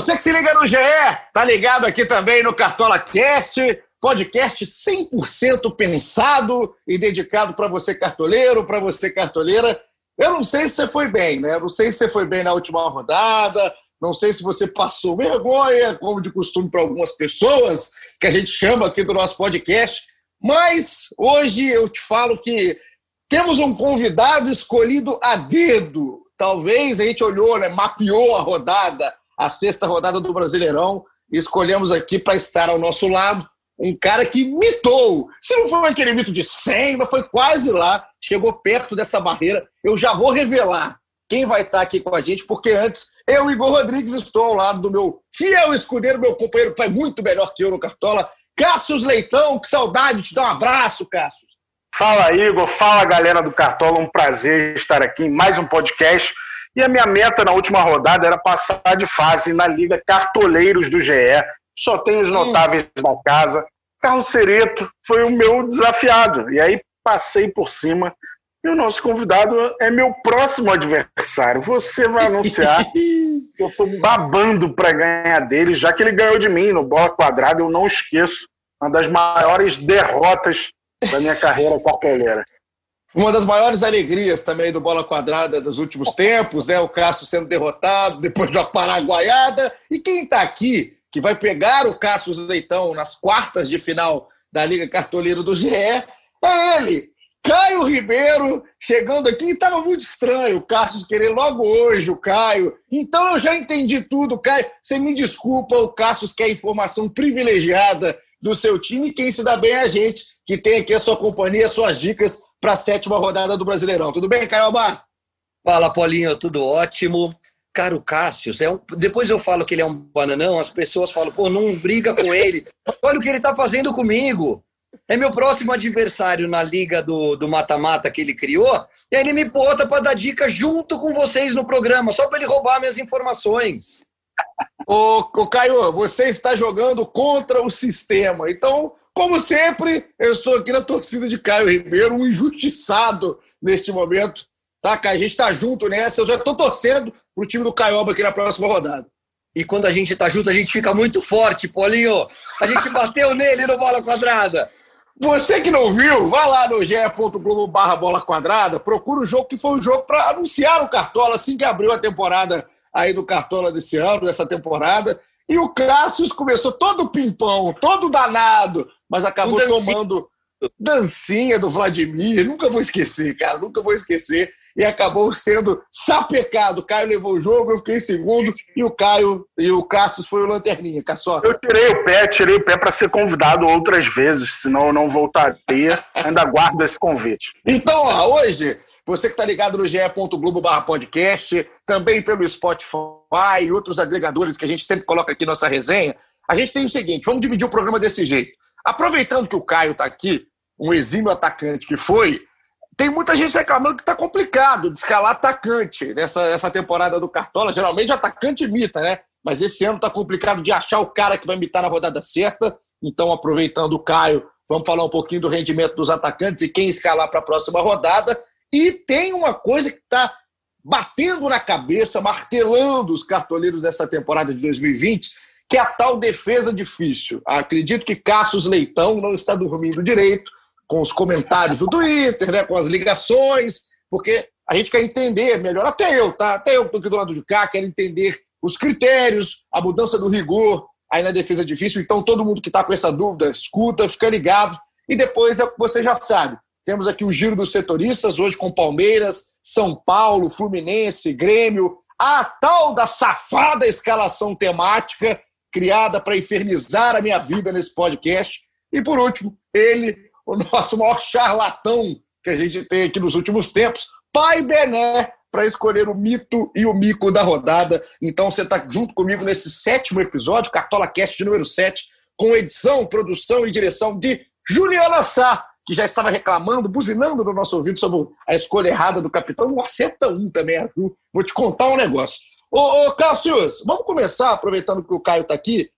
Você que se liga no GE, tá ligado aqui também no Cartola Cast, podcast 100% pensado e dedicado para você cartoleiro, para você cartoleira. Eu não sei se você foi bem, né? Não sei se você foi bem na última rodada, não sei se você passou vergonha, como de costume para algumas pessoas que a gente chama aqui do nosso podcast, mas hoje eu te falo que temos um convidado escolhido a dedo. Talvez a gente olhou, né, mapeou a rodada, a sexta rodada do Brasileirão escolhemos aqui para estar ao nosso lado um cara que mitou. Se não foi aquele mito de 100, mas foi quase lá, chegou perto dessa barreira. Eu já vou revelar quem vai estar aqui com a gente, porque antes eu, Igor Rodrigues, estou ao lado do meu fiel escudeiro, meu companheiro que vai muito melhor que eu no Cartola, Cássio Leitão. Que saudade de te dar um abraço, Cássio. Fala, Igor. Fala, galera do Cartola. Um prazer estar aqui em mais um podcast. E a minha meta na última rodada era passar de fase na Liga Cartoleiros do GE. Só tem os notáveis hum. da casa. Carlos Cereto foi o meu desafiado. E aí passei por cima. E o nosso convidado é meu próximo adversário. Você vai anunciar. eu estou babando para ganhar dele, já que ele ganhou de mim no bola quadrada. Eu não esqueço. Uma das maiores derrotas da minha carreira cartoleira. Uma das maiores alegrias também do Bola Quadrada dos últimos tempos, né? O Cássio sendo derrotado depois da paraguaiada. E quem está aqui, que vai pegar o Cássio Leitão nas quartas de final da Liga Cartoleiro do GE, é ele, Caio Ribeiro, chegando aqui. Estava muito estranho o Cássio querer logo hoje o Caio. Então eu já entendi tudo, Caio. Você me desculpa, o Cássio quer informação privilegiada do seu time. Quem se dá bem é a gente, que tem aqui a sua companhia, suas dicas para a sétima rodada do Brasileirão. Tudo bem, Caio Alba? Fala, Paulinho, tudo ótimo. Caro Cássio, é um... depois eu falo que ele é um bananão, as pessoas falam, pô, não briga com ele. Olha o que ele está fazendo comigo. É meu próximo adversário na liga do mata-mata que ele criou, e aí ele me bota para dar dica junto com vocês no programa, só para ele roubar minhas informações. Ô, ô, Caio, você está jogando contra o sistema. Então, como sempre, eu estou aqui na torcida de Caio Ribeiro, um injustiçado neste momento. Tá, Caio? A gente está junto nessa. Eu já estou torcendo para o time do Caioba aqui na próxima rodada. E quando a gente está junto, a gente fica muito forte, Paulinho. A gente bateu nele no bola quadrada. Você que não viu, vai lá no ge.globo barra bola quadrada, procura o jogo que foi o jogo para anunciar o Cartola assim que abriu a temporada aí do Cartola desse ano, dessa temporada. E o Cassius começou todo pimpão, todo danado, mas acabou tomando dancinha do Vladimir. Nunca vou esquecer, cara, nunca vou esquecer. E acabou sendo sapecado. O Caio levou o jogo, eu fiquei em segundo, e o Caio e o Cassius foi o lanterninha, Caçoca. Eu tirei o pé, tirei o pé para ser convidado outras vezes, senão eu não voltaria. Ainda guardo esse convite. Então, ó, hoje você que está ligado no ge.globo podcast, também pelo Spotify e outros agregadores que a gente sempre coloca aqui nossa resenha, a gente tem o seguinte, vamos dividir o programa desse jeito. Aproveitando que o Caio está aqui, um exímio atacante que foi, tem muita gente reclamando que está complicado de escalar atacante nessa, nessa temporada do Cartola. Geralmente atacante imita, né? Mas esse ano está complicado de achar o cara que vai imitar na rodada certa. Então, aproveitando o Caio, vamos falar um pouquinho do rendimento dos atacantes e quem escalar para a próxima rodada. E tem uma coisa que está batendo na cabeça, martelando os cartoleiros dessa temporada de 2020, que a tal defesa difícil. Acredito que Cassius Leitão não está dormindo direito com os comentários do Twitter, né, com as ligações, porque a gente quer entender melhor, até eu, tá? Até eu que estou aqui do lado de cá, quero entender os critérios, a mudança do rigor aí na defesa difícil. Então, todo mundo que está com essa dúvida, escuta, fica ligado. E depois é você já sabe. Temos aqui o giro dos setoristas, hoje com Palmeiras, São Paulo, Fluminense, Grêmio, a tal da safada escalação temática criada para infernizar a minha vida nesse podcast. E por último, ele, o nosso maior charlatão que a gente tem aqui nos últimos tempos, Pai Bené, para escolher o mito e o mico da rodada. Então você está junto comigo nesse sétimo episódio, Cartola Cast de número 7, com edição, produção e direção de Juliana Sá que já estava reclamando, buzinando no nosso ouvido sobre a escolha errada do capitão. Não acerta um também. Vou te contar um negócio. Ô, ô vamos começar, aproveitando que o Caio está aqui.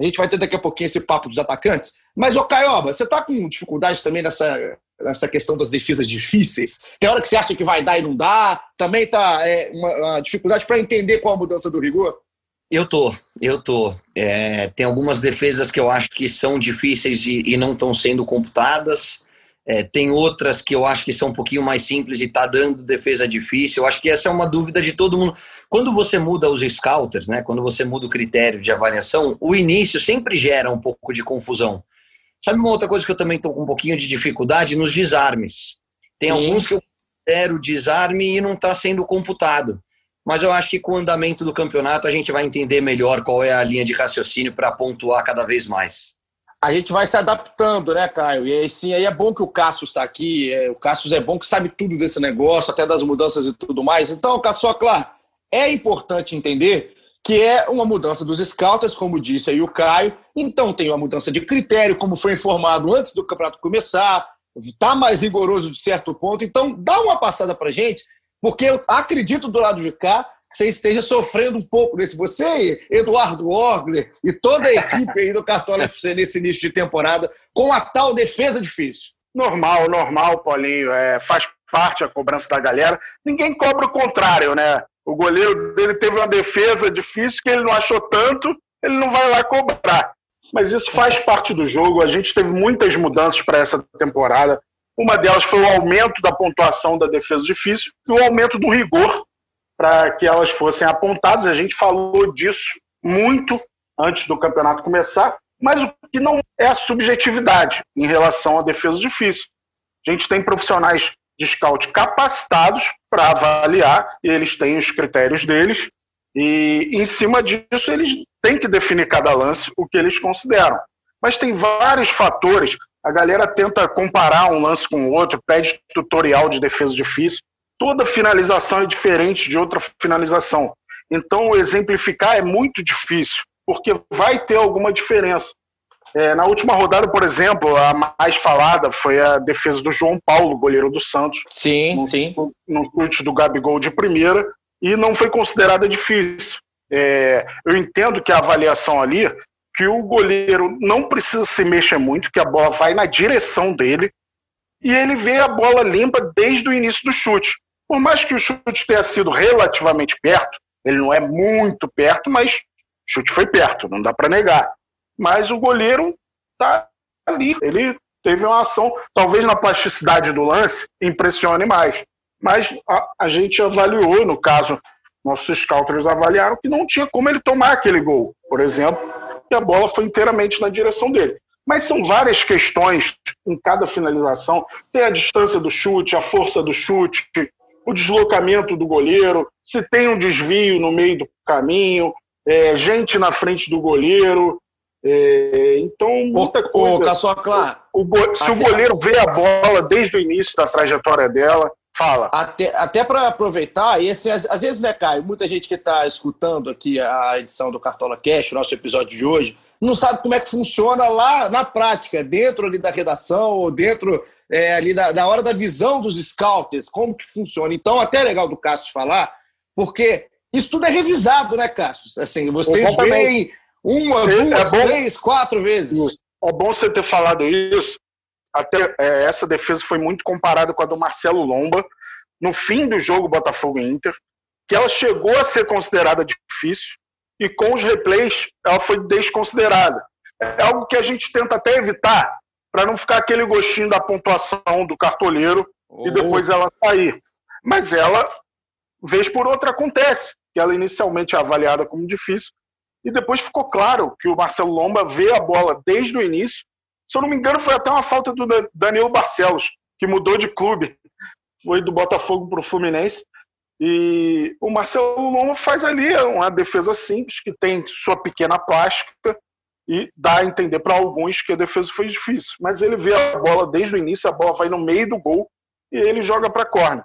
A gente vai ter daqui a pouquinho esse papo dos atacantes. Mas, ô Caioba, você está com dificuldade também nessa, nessa questão das defesas difíceis? Tem hora que você acha que vai dar e não dá? Também está é, uma, uma dificuldade para entender qual a mudança do rigor? Eu tô. Eu tô. É, tem algumas defesas que eu acho que são difíceis e, e não estão sendo computadas. É, tem outras que eu acho que são um pouquinho mais simples e está dando defesa difícil. Eu acho que essa é uma dúvida de todo mundo. Quando você muda os scouters, né, quando você muda o critério de avaliação, o início sempre gera um pouco de confusão. Sabe uma outra coisa que eu também estou com um pouquinho de dificuldade? Nos desarmes. Tem Sim. alguns que eu considero desarme e não está sendo computado. Mas eu acho que com o andamento do campeonato a gente vai entender melhor qual é a linha de raciocínio para pontuar cada vez mais a gente vai se adaptando, né, Caio? E aí, sim, aí é bom que o Cássio está aqui. É, o Cássio é bom que sabe tudo desse negócio, até das mudanças e tudo mais. Então, Cássio, claro, é importante entender que é uma mudança dos scouters, como disse aí o Caio. Então, tem uma mudança de critério, como foi informado antes do campeonato começar. Está mais rigoroso de certo ponto. Então, dá uma passada para gente, porque eu acredito do lado de cá você esteja sofrendo um pouco nesse. Você, Eduardo Orgler e toda a equipe aí do Cartola FC nesse início de temporada, com a tal defesa difícil. Normal, normal, Paulinho. É, faz parte a cobrança da galera. Ninguém cobra o contrário, né? O goleiro dele teve uma defesa difícil que ele não achou tanto, ele não vai lá cobrar. Mas isso faz parte do jogo. A gente teve muitas mudanças para essa temporada. Uma delas foi o aumento da pontuação da defesa difícil e o aumento do rigor para que elas fossem apontadas. A gente falou disso muito antes do campeonato começar, mas o que não é a subjetividade em relação à defesa difícil. A gente tem profissionais de scout capacitados para avaliar, eles têm os critérios deles, e em cima disso eles têm que definir cada lance o que eles consideram. Mas tem vários fatores. A galera tenta comparar um lance com o outro, pede tutorial de defesa difícil toda finalização é diferente de outra finalização. Então, exemplificar é muito difícil, porque vai ter alguma diferença. É, na última rodada, por exemplo, a mais falada foi a defesa do João Paulo, goleiro do Santos. Sim, no, sim. No chute do Gabigol de primeira, e não foi considerada difícil. É, eu entendo que a avaliação ali, que o goleiro não precisa se mexer muito, que a bola vai na direção dele, e ele vê a bola limpa desde o início do chute. Por mais que o chute tenha sido relativamente perto, ele não é muito perto, mas chute foi perto, não dá para negar. Mas o goleiro está ali, ele teve uma ação, talvez na plasticidade do lance, impressione mais. Mas a, a gente avaliou, no caso, nossos scouters avaliaram que não tinha como ele tomar aquele gol, por exemplo, e a bola foi inteiramente na direção dele. Mas são várias questões em cada finalização. Tem a distância do chute, a força do chute, o deslocamento do goleiro, se tem um desvio no meio do caminho, é, gente na frente do goleiro. É, então, muita ô, coisa. Ô, Caçocla, o, o, se o goleiro vê a bola desde o início da trajetória dela, fala. Até, até para aproveitar, e assim, às, às, vezes, né, Caio, muita gente que está escutando aqui a edição do Cartola Cash, o nosso episódio de hoje, não sabe como é que funciona lá na prática, dentro ali da redação ou dentro é, ali na, na, hora da visão dos scouts, como que funciona. Então, até é legal do Cássio falar, porque isso tudo é revisado, né, Cássio? Assim, vocês veem uma, é duas, é três, quatro vezes. É bom você ter falado isso. Até é, essa defesa foi muito comparada com a do Marcelo Lomba no fim do jogo Botafogo Inter, que ela chegou a ser considerada difícil e com os replays ela foi desconsiderada. É algo que a gente tenta até evitar, para não ficar aquele gostinho da pontuação do cartoleiro oh. e depois ela sair. Mas ela, vez por outra, acontece, que ela inicialmente é avaliada como difícil, e depois ficou claro que o Marcelo Lomba vê a bola desde o início. Se eu não me engano, foi até uma falta do Danilo Barcelos, que mudou de clube, foi do Botafogo para o Fluminense. E o Marcelo Lomba faz ali uma defesa simples, que tem sua pequena plástica, e dá a entender para alguns que a defesa foi difícil. Mas ele vê a bola desde o início, a bola vai no meio do gol e ele joga para a corner.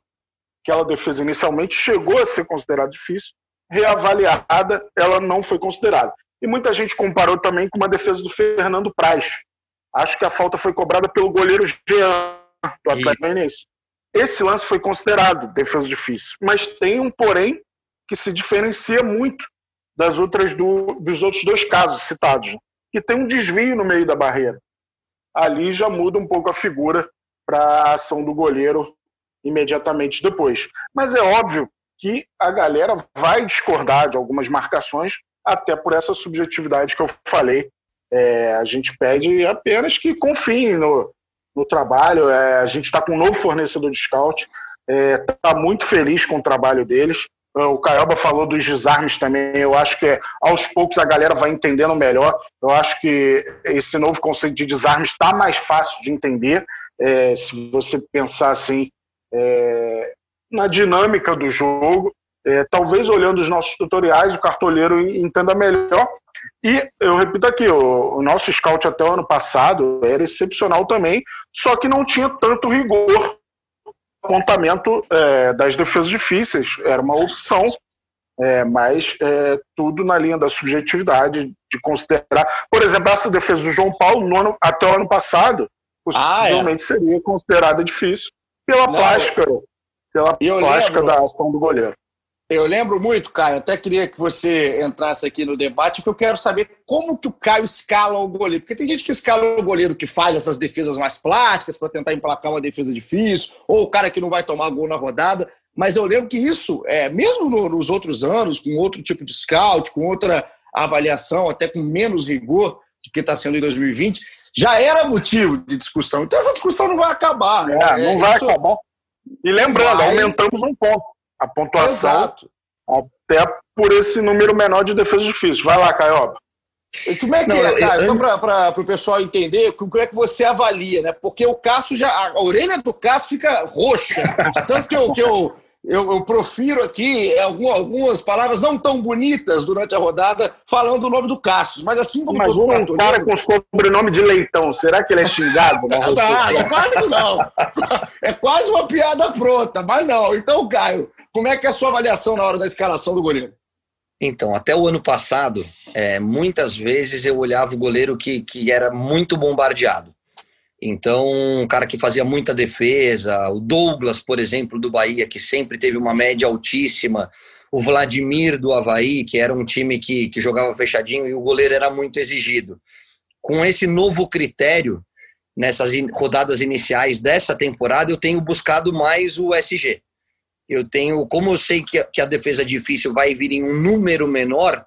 Aquela defesa inicialmente chegou a ser considerada difícil, reavaliada, ela não foi considerada. E muita gente comparou também com uma defesa do Fernando Praz. Acho que a falta foi cobrada pelo goleiro Jean, do Atlético Goianiense. Esse lance foi considerado defesa difícil, mas tem um porém que se diferencia muito das outras do, dos outros dois casos citados que tem um desvio no meio da barreira. Ali já muda um pouco a figura para a ação do goleiro imediatamente depois. Mas é óbvio que a galera vai discordar de algumas marcações até por essa subjetividade que eu falei. É, a gente pede apenas que confiem no, no trabalho. É, a gente está com um novo fornecedor de scout, está é, muito feliz com o trabalho deles. O Caioba falou dos desarmes também. Eu acho que aos poucos a galera vai entendendo melhor. Eu acho que esse novo conceito de desarme está mais fácil de entender. É, se você pensar assim é, na dinâmica do jogo, é, talvez olhando os nossos tutoriais, o cartoleiro entenda melhor. E eu repito aqui, o, o, nosso scout até o ano passado era excepcional também, só que não tinha tanto rigor. Apontamento é, das defesas difíceis era uma opção, é, mas é, tudo na linha da subjetividade, de considerar. Por exemplo, essa defesa do João Paulo, ano, até o ano passado, possivelmente ah, é. seria considerada difícil pela não, plástica, pela plástica lembro. da ação do goleiro. Eu lembro muito, Caio, até queria que você entrasse aqui no debate, porque eu quero saber como que o Caio escala o goleiro. Porque tem gente que escala o goleiro que faz essas defesas mais plásticas para tentar emplacar uma defesa difícil, ou o cara que não vai tomar gol na rodada. Mas eu lembro que isso, é, mesmo no, nos outros anos, com outro tipo de scout, com outra avaliação, até com menos rigor do que está sendo em 2020, já era motivo de discussão. Então essa discussão não vai acabar. É, não é, vai isso... acabar. E lembrando, vai... aumentamos um ponto a pontuação Exato. até por esse número menor de defesas difíceis. Vai lá, Caioba. Como é que Não, é, Caio? Só para o pessoal entender, como é que você avalia, né? Porque o Cássio já. A orelha do Cássio fica roxa. Tanto que eu, que eu, eu, eu profiro aqui algumas palavras não tão bonitas durante a rodada falando o nome do Cássio. Mas assim como mas todo um mundo, cara com sobrenome de leitão, será que ele é xingado? não, não, é quase não. É quase uma piada pronta, mas não. Então, Caio, como é que é a sua avaliação na hora da escalação do goleiro? Então, até o ano passado, é, muitas vezes eu olhava o goleiro que, que era muito bombardeado. Então, um cara que fazia muita defesa, o Douglas, por exemplo, do Bahia, que sempre teve uma média altíssima, o Vladimir do Havaí, que era um time que, que jogava fechadinho e o goleiro era muito exigido. Com esse novo critério, nessas rodadas iniciais dessa temporada, eu tenho buscado mais o SG eu tenho, como eu sei que a, que a defesa difícil vai vir em um número menor,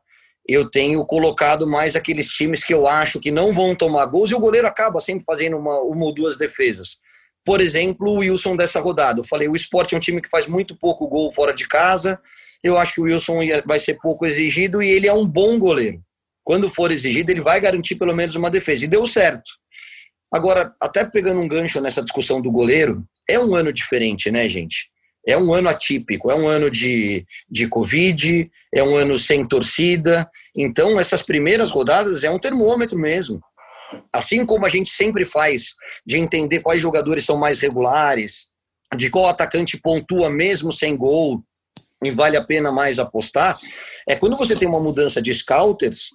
eu tenho colocado mais aqueles times que eu acho que não vão tomar gols e o goleiro acaba sempre fazendo uma, uma ou duas defesas. Por exemplo, o Wilson dessa rodada. Eu falei, o esporte é um time que faz muito pouco gol fora de casa. Eu acho que o Wilson vai ser pouco exigido e ele é um bom goleiro. Quando for exigido, ele vai garantir pelo menos uma defesa. E deu certo. Agora, até pegando um gancho nessa discussão do goleiro, é um ano diferente, né, gente? É um ano atípico, é um ano de, de Covid, é um ano sem torcida. Então, essas primeiras rodadas é um termômetro mesmo. Assim como a gente sempre faz de entender quais jogadores são mais regulares, de qual atacante pontua mesmo sem gol e vale a pena mais apostar, é quando você tem uma mudança de scouters,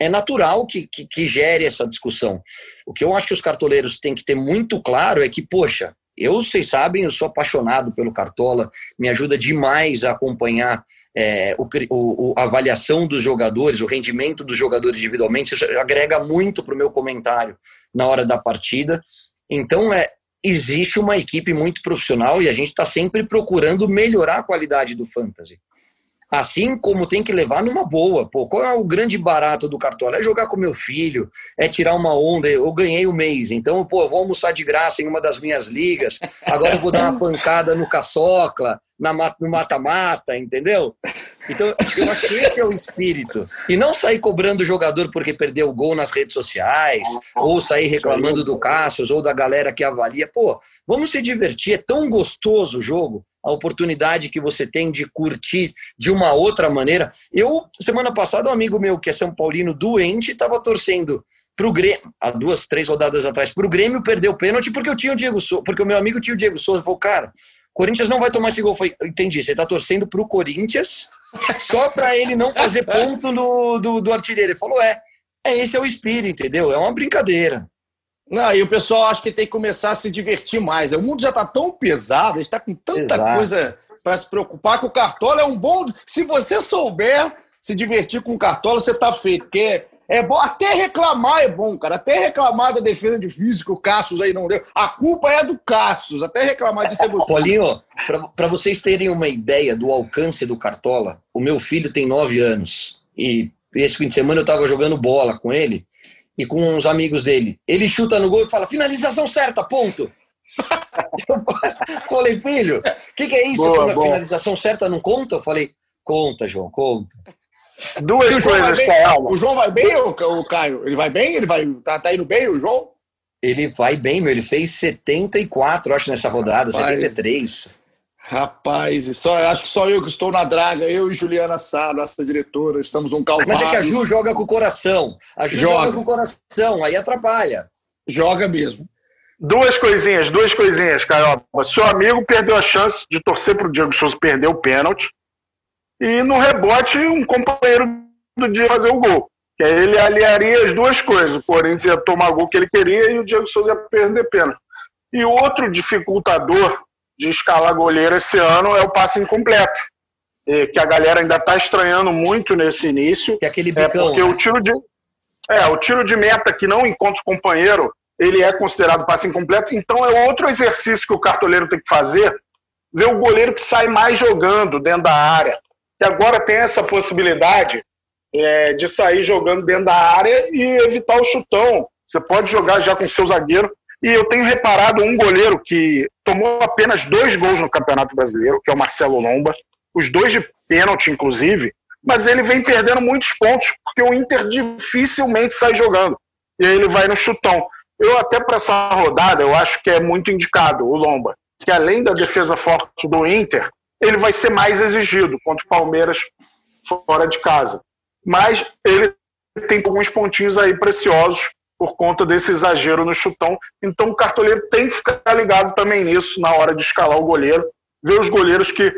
é natural que, que, que gere essa discussão. O que eu acho que os cartoleiros têm que ter muito claro é que, poxa, eu, vocês sabem, eu sou apaixonado pelo Cartola, me ajuda demais a acompanhar é, o, o, a avaliação dos jogadores, o rendimento dos jogadores individualmente, isso agrega muito para o meu comentário na hora da partida. Então, é, existe uma equipe muito profissional e a gente está sempre procurando melhorar a qualidade do fantasy. Assim como tem que levar numa boa. Pô, qual é o grande barato do cartola? É jogar com meu filho, é tirar uma onda. Eu ganhei o mês, então, pô, eu vou almoçar de graça em uma das minhas ligas. Agora eu vou dar uma pancada no caçocla, na, no mata-mata, entendeu? Então, eu acho que esse é o espírito. E não sair cobrando o jogador porque perdeu o gol nas redes sociais, ou sair reclamando do Cassius ou da galera que avalia. Pô, vamos se divertir, é tão gostoso o jogo a oportunidade que você tem de curtir de uma outra maneira. Eu, semana passada, um amigo meu que é São Paulino doente estava torcendo para o Grêmio, há duas, três rodadas atrás, para o Grêmio perder o pênalti porque eu tinha o Diego Souza, porque o meu amigo tinha o Diego Souza. Falou, cara, Corinthians não vai tomar esse gol. Eu falei, entendi, você está torcendo para o Corinthians só para ele não fazer ponto no, do, do artilheiro. Ele falou, é, é, esse é o espírito, entendeu? É uma brincadeira. Não, e o pessoal acho que tem que começar a se divertir mais. O mundo já está tão pesado, a gente está com tanta Exato. coisa para se preocupar que o Cartola é um bom. Se você souber se divertir com o Cartola, você está feito. Porque é bom, até reclamar é bom, cara. Até reclamar da defesa de físico, o Cassius aí não deu. A culpa é do Cassius, até reclamar disso é gostoso. Paulinho, para vocês terem uma ideia do alcance do Cartola, o meu filho tem nove anos e esse fim de semana eu estava jogando bola com ele e com uns amigos dele. Ele chuta no gol e fala: finalização certa, ponto. eu falei, filho, o que, que, é isso? Boa, finalização certa não conta? Eu falei, conta, João, conta. Duas coisas, Caio. O João vai bem, o Caio? Ele vai bem? Ele vai, tá, tá indo bem, o João? Ele vai bem, meu. Ele fez 74, acho, nessa rodada, Rapaz, 73. Rapaz, só, acho que só eu que estou na draga, eu e Juliana Sá, nossa diretora, estamos um calvário. Mas é que a Ju joga com o coração. A Ju joga, joga com o coração, aí atrapalha. Joga mesmo. Duas coisinhas, duas coisinhas, Carol. Seu amigo perdeu a chance de torcer para o Diego Souza perder o pênalti. E no rebote, um companheiro do dia fazer o gol. Que aí ele aliaria as duas coisas. O Corinthians ia tomar o gol que ele queria e o Diego Souza ia perder pênalti. E outro dificultador de escalar goleiro esse ano é o passe incompleto. Que a galera ainda está estranhando muito nesse início. Que é aquele bicão, é porque né? o tiro de. É, o tiro de meta que não encontra o companheiro ele é considerado passe incompleto. Então é outro exercício que o cartoleiro tem que fazer, ver o goleiro que sai mais jogando dentro da área. E agora tem essa possibilidade é, de sair jogando dentro da área e evitar o chutão. Você pode jogar já com o seu zagueiro. E eu tenho reparado um goleiro que tomou apenas dois gols no Campeonato Brasileiro, que é o Marcelo Lomba, os dois de pênalti, inclusive, mas ele vem perdendo muitos pontos, porque o Inter dificilmente sai jogando. E aí ele vai no chutão. Eu até para essa rodada, eu acho que é muito indicado o Lomba, que além da defesa forte do Inter, ele vai ser mais exigido contra o Palmeiras fora de casa. Mas ele tem alguns pontinhos aí preciosos por conta desse exagero no chutão. Então o cartoleiro tem que ficar ligado também nisso na hora de escalar o goleiro, ver os goleiros que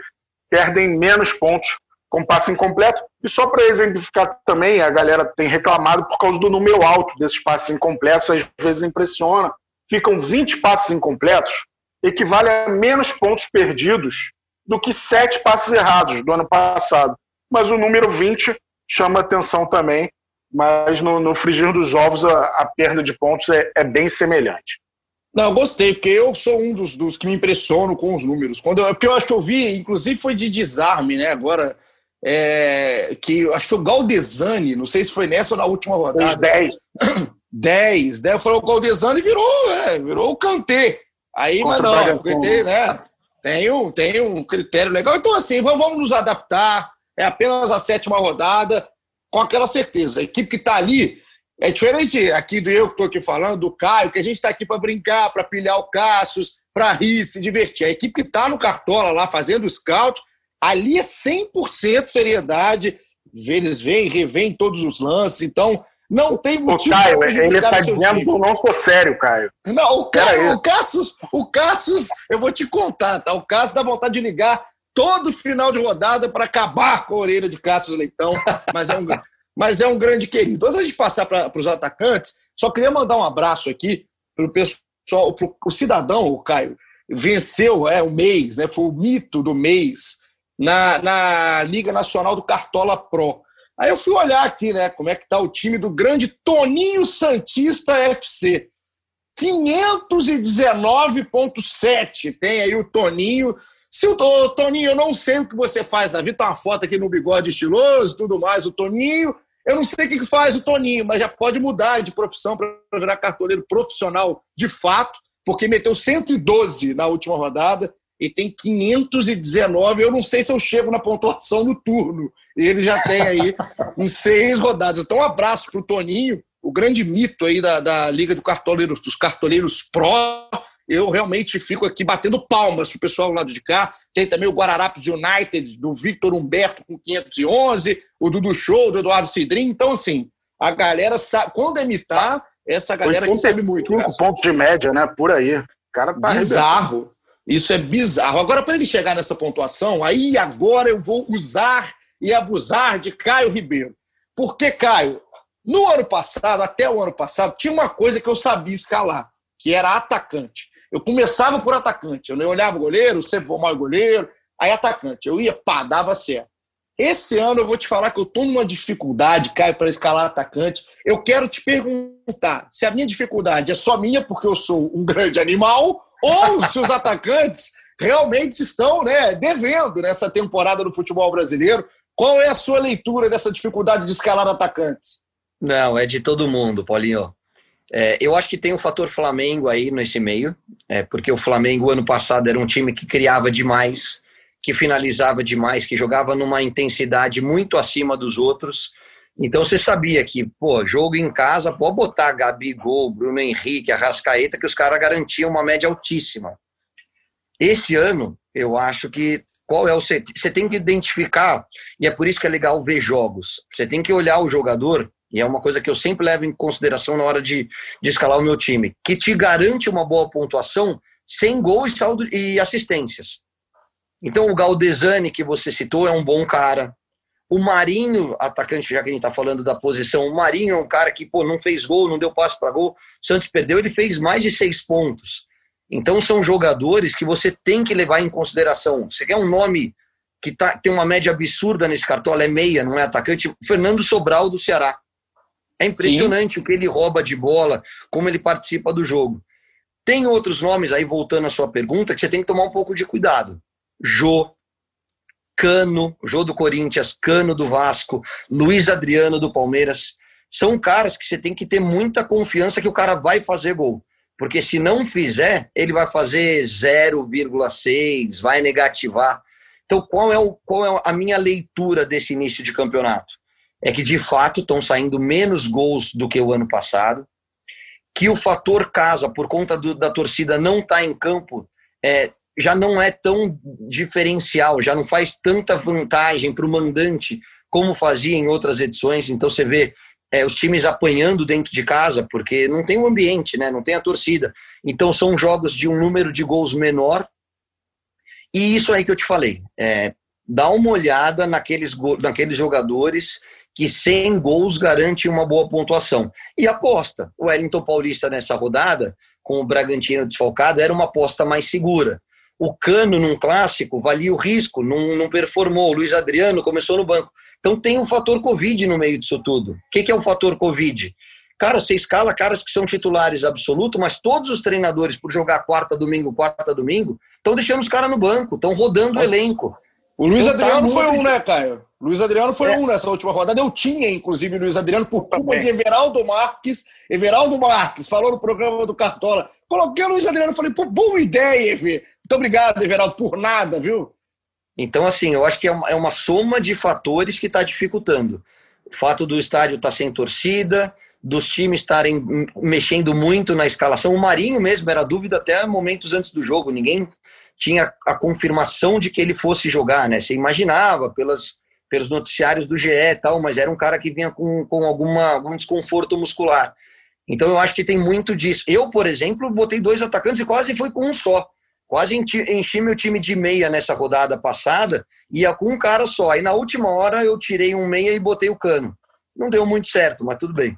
perdem menos pontos com passe incompleto. E só para exemplificar também, a galera tem reclamado por causa do número alto desses passes incompletos, às vezes impressiona. Ficam 20 passes incompletos, equivale a menos pontos perdidos do que sete passes errados do ano passado. Mas o número 20 chama atenção também, mas no, no frigir dos ovos a, a perda de pontos é, é, bem semelhante. Não, eu gostei, porque eu sou um dos, dos que me impressiono com os números. Quando eu, porque eu acho que eu vi, inclusive foi de desarme, né? Agora, é, que acho que foi o Galdesani, não sei se foi nessa ou na última rodada. 10. 10, né? Foi o Galdesani virou, é, virou o Kantê. Aí, mas não, o Kantê, né? Tem um, tem um critério legal. Então, assim, vamos, vamos nos adaptar. É apenas a sétima rodada, com aquela certeza. A equipe que está ali é diferente aqui do eu que estou aqui falando, do Caio, que a gente está aqui para brincar, para pilhar o Cassius, para rir, se divertir. A equipe que está no Cartola lá fazendo o scout Ali é 100% seriedade. Eles vêm, revêm todos os lances. Então, não tem motivo. O Caio, ele está dizendo que eu não sou sério, Caio. Não, o Caio, o Cassius, o Cassius, eu vou te contar, tá? O Cassius dá vontade de ligar todo final de rodada para acabar com a orelha de Cassius Leitão, mas é um, mas é um grande querido. Antes de passar para os atacantes, só queria mandar um abraço aqui para o pessoal, pro, o cidadão, o Caio, venceu é, o mês, né? Foi o mito do mês na, na Liga Nacional do Cartola Pro. Aí eu fui olhar aqui, né, como é que tá o time do grande Toninho Santista FC. 519.7 tem aí o Toninho. Se o Toninho, eu não sei o que você faz na vida, tá uma foto aqui no bigode estiloso tudo mais, o Toninho, eu não sei o que faz o Toninho, mas já pode mudar de profissão para virar cartoleiro profissional de fato, porque meteu 112 na última rodada e tem 519. Eu não sei se eu chego na pontuação no turno. Ele já tem aí em seis rodadas. Então, um abraço para o Toninho, o grande mito aí da, da Liga do Cartoleiro, dos Cartoleiros Pro. Eu realmente fico aqui batendo palmas para o pessoal do lado de cá. Tem também o Guararapes United, do Victor Humberto, com 511, o Dudu Show, do Eduardo Cidrim. Então, assim, a galera sabe. Quando é mitar, essa galera que sabe muito. 5 pontos de média, né? Por aí. O cara tá Bizarro. Isso é bizarro. Agora, para ele chegar nessa pontuação, aí agora eu vou usar e abusar de Caio Ribeiro. Porque, Caio, no ano passado, até o ano passado, tinha uma coisa que eu sabia escalar, que era atacante. Eu começava por atacante. Eu olhava o goleiro, sempre vou mal goleiro, aí atacante. Eu ia, pá, dava certo. Esse ano eu vou te falar que eu estou numa dificuldade, Caio, para escalar atacante. Eu quero te perguntar se a minha dificuldade é só minha, porque eu sou um grande animal, ou se os atacantes realmente estão né, devendo nessa temporada do futebol brasileiro. Qual é a sua leitura dessa dificuldade de escalar atacantes? Não, é de todo mundo, Paulinho. É, eu acho que tem o fator Flamengo aí nesse meio, é, porque o Flamengo ano passado era um time que criava demais, que finalizava demais, que jogava numa intensidade muito acima dos outros. Então você sabia que, pô, jogo em casa, pode botar Gabigol, Bruno Henrique, Arrascaeta, que os caras garantiam uma média altíssima. Esse ano, eu acho que qual é o você tem que identificar e é por isso que é legal ver jogos. Você tem que olhar o jogador e é uma coisa que eu sempre levo em consideração na hora de, de escalar o meu time, que te garante uma boa pontuação sem gols saldo e assistências. Então, o Galdesani, que você citou, é um bom cara. O Marinho, atacante, já que a gente está falando da posição, o Marinho é um cara que pô, não fez gol, não deu passe para gol. O Santos perdeu, ele fez mais de seis pontos. Então, são jogadores que você tem que levar em consideração. Você quer um nome que tá, tem uma média absurda nesse cartola, é meia, não é atacante? Fernando Sobral, do Ceará. É impressionante Sim. o que ele rouba de bola, como ele participa do jogo. Tem outros nomes aí, voltando à sua pergunta, que você tem que tomar um pouco de cuidado. Jô, Cano, Jô do Corinthians, Cano do Vasco, Luiz Adriano do Palmeiras. São caras que você tem que ter muita confiança que o cara vai fazer gol. Porque se não fizer, ele vai fazer 0,6, vai negativar. Então, qual é, o, qual é a minha leitura desse início de campeonato? É que de fato estão saindo menos gols do que o ano passado, que o fator casa, por conta do, da torcida não estar tá em campo, é, já não é tão diferencial, já não faz tanta vantagem para o mandante como fazia em outras edições. Então você vê é, os times apanhando dentro de casa, porque não tem o ambiente, né? não tem a torcida. Então são jogos de um número de gols menor. E isso aí que eu te falei. É, dá uma olhada naqueles, naqueles jogadores que 100 gols garante uma boa pontuação. E aposta. O Wellington Paulista nessa rodada, com o Bragantino desfalcado, era uma aposta mais segura. O Cano, num clássico, valia o risco, não, não performou. O Luiz Adriano começou no banco. Então tem o um fator Covid no meio disso tudo. O que, que é o fator Covid? Cara, você escala caras que são titulares absoluto, mas todos os treinadores, por jogar quarta, domingo, quarta, domingo, estão deixando os caras no banco, estão rodando Nossa. o elenco. O Luiz então, Adriano tá foi um, né, Caio? Luiz Adriano foi é. um nessa última rodada. Eu tinha, inclusive, Luiz Adriano por culpa de Everaldo Marques. Everaldo Marques falou no programa do Cartola. Coloquei o Luiz Adriano e falei, pô, boa ideia, Ever. Muito obrigado, Everaldo, por nada, viu? Então, assim, eu acho que é uma, é uma soma de fatores que está dificultando. O fato do estádio estar tá sem torcida, dos times estarem mexendo muito na escalação. O Marinho mesmo era dúvida até momentos antes do jogo. Ninguém tinha a confirmação de que ele fosse jogar, né? Você imaginava pelas, pelos noticiários do GE e tal, mas era um cara que vinha com, com alguma, algum desconforto muscular. Então eu acho que tem muito disso. Eu, por exemplo, botei dois atacantes e quase fui com um só. Quase enchi, enchi meu time de meia nessa rodada passada, ia com um cara só. Aí na última hora eu tirei um meia e botei o cano. Não deu muito certo, mas tudo bem.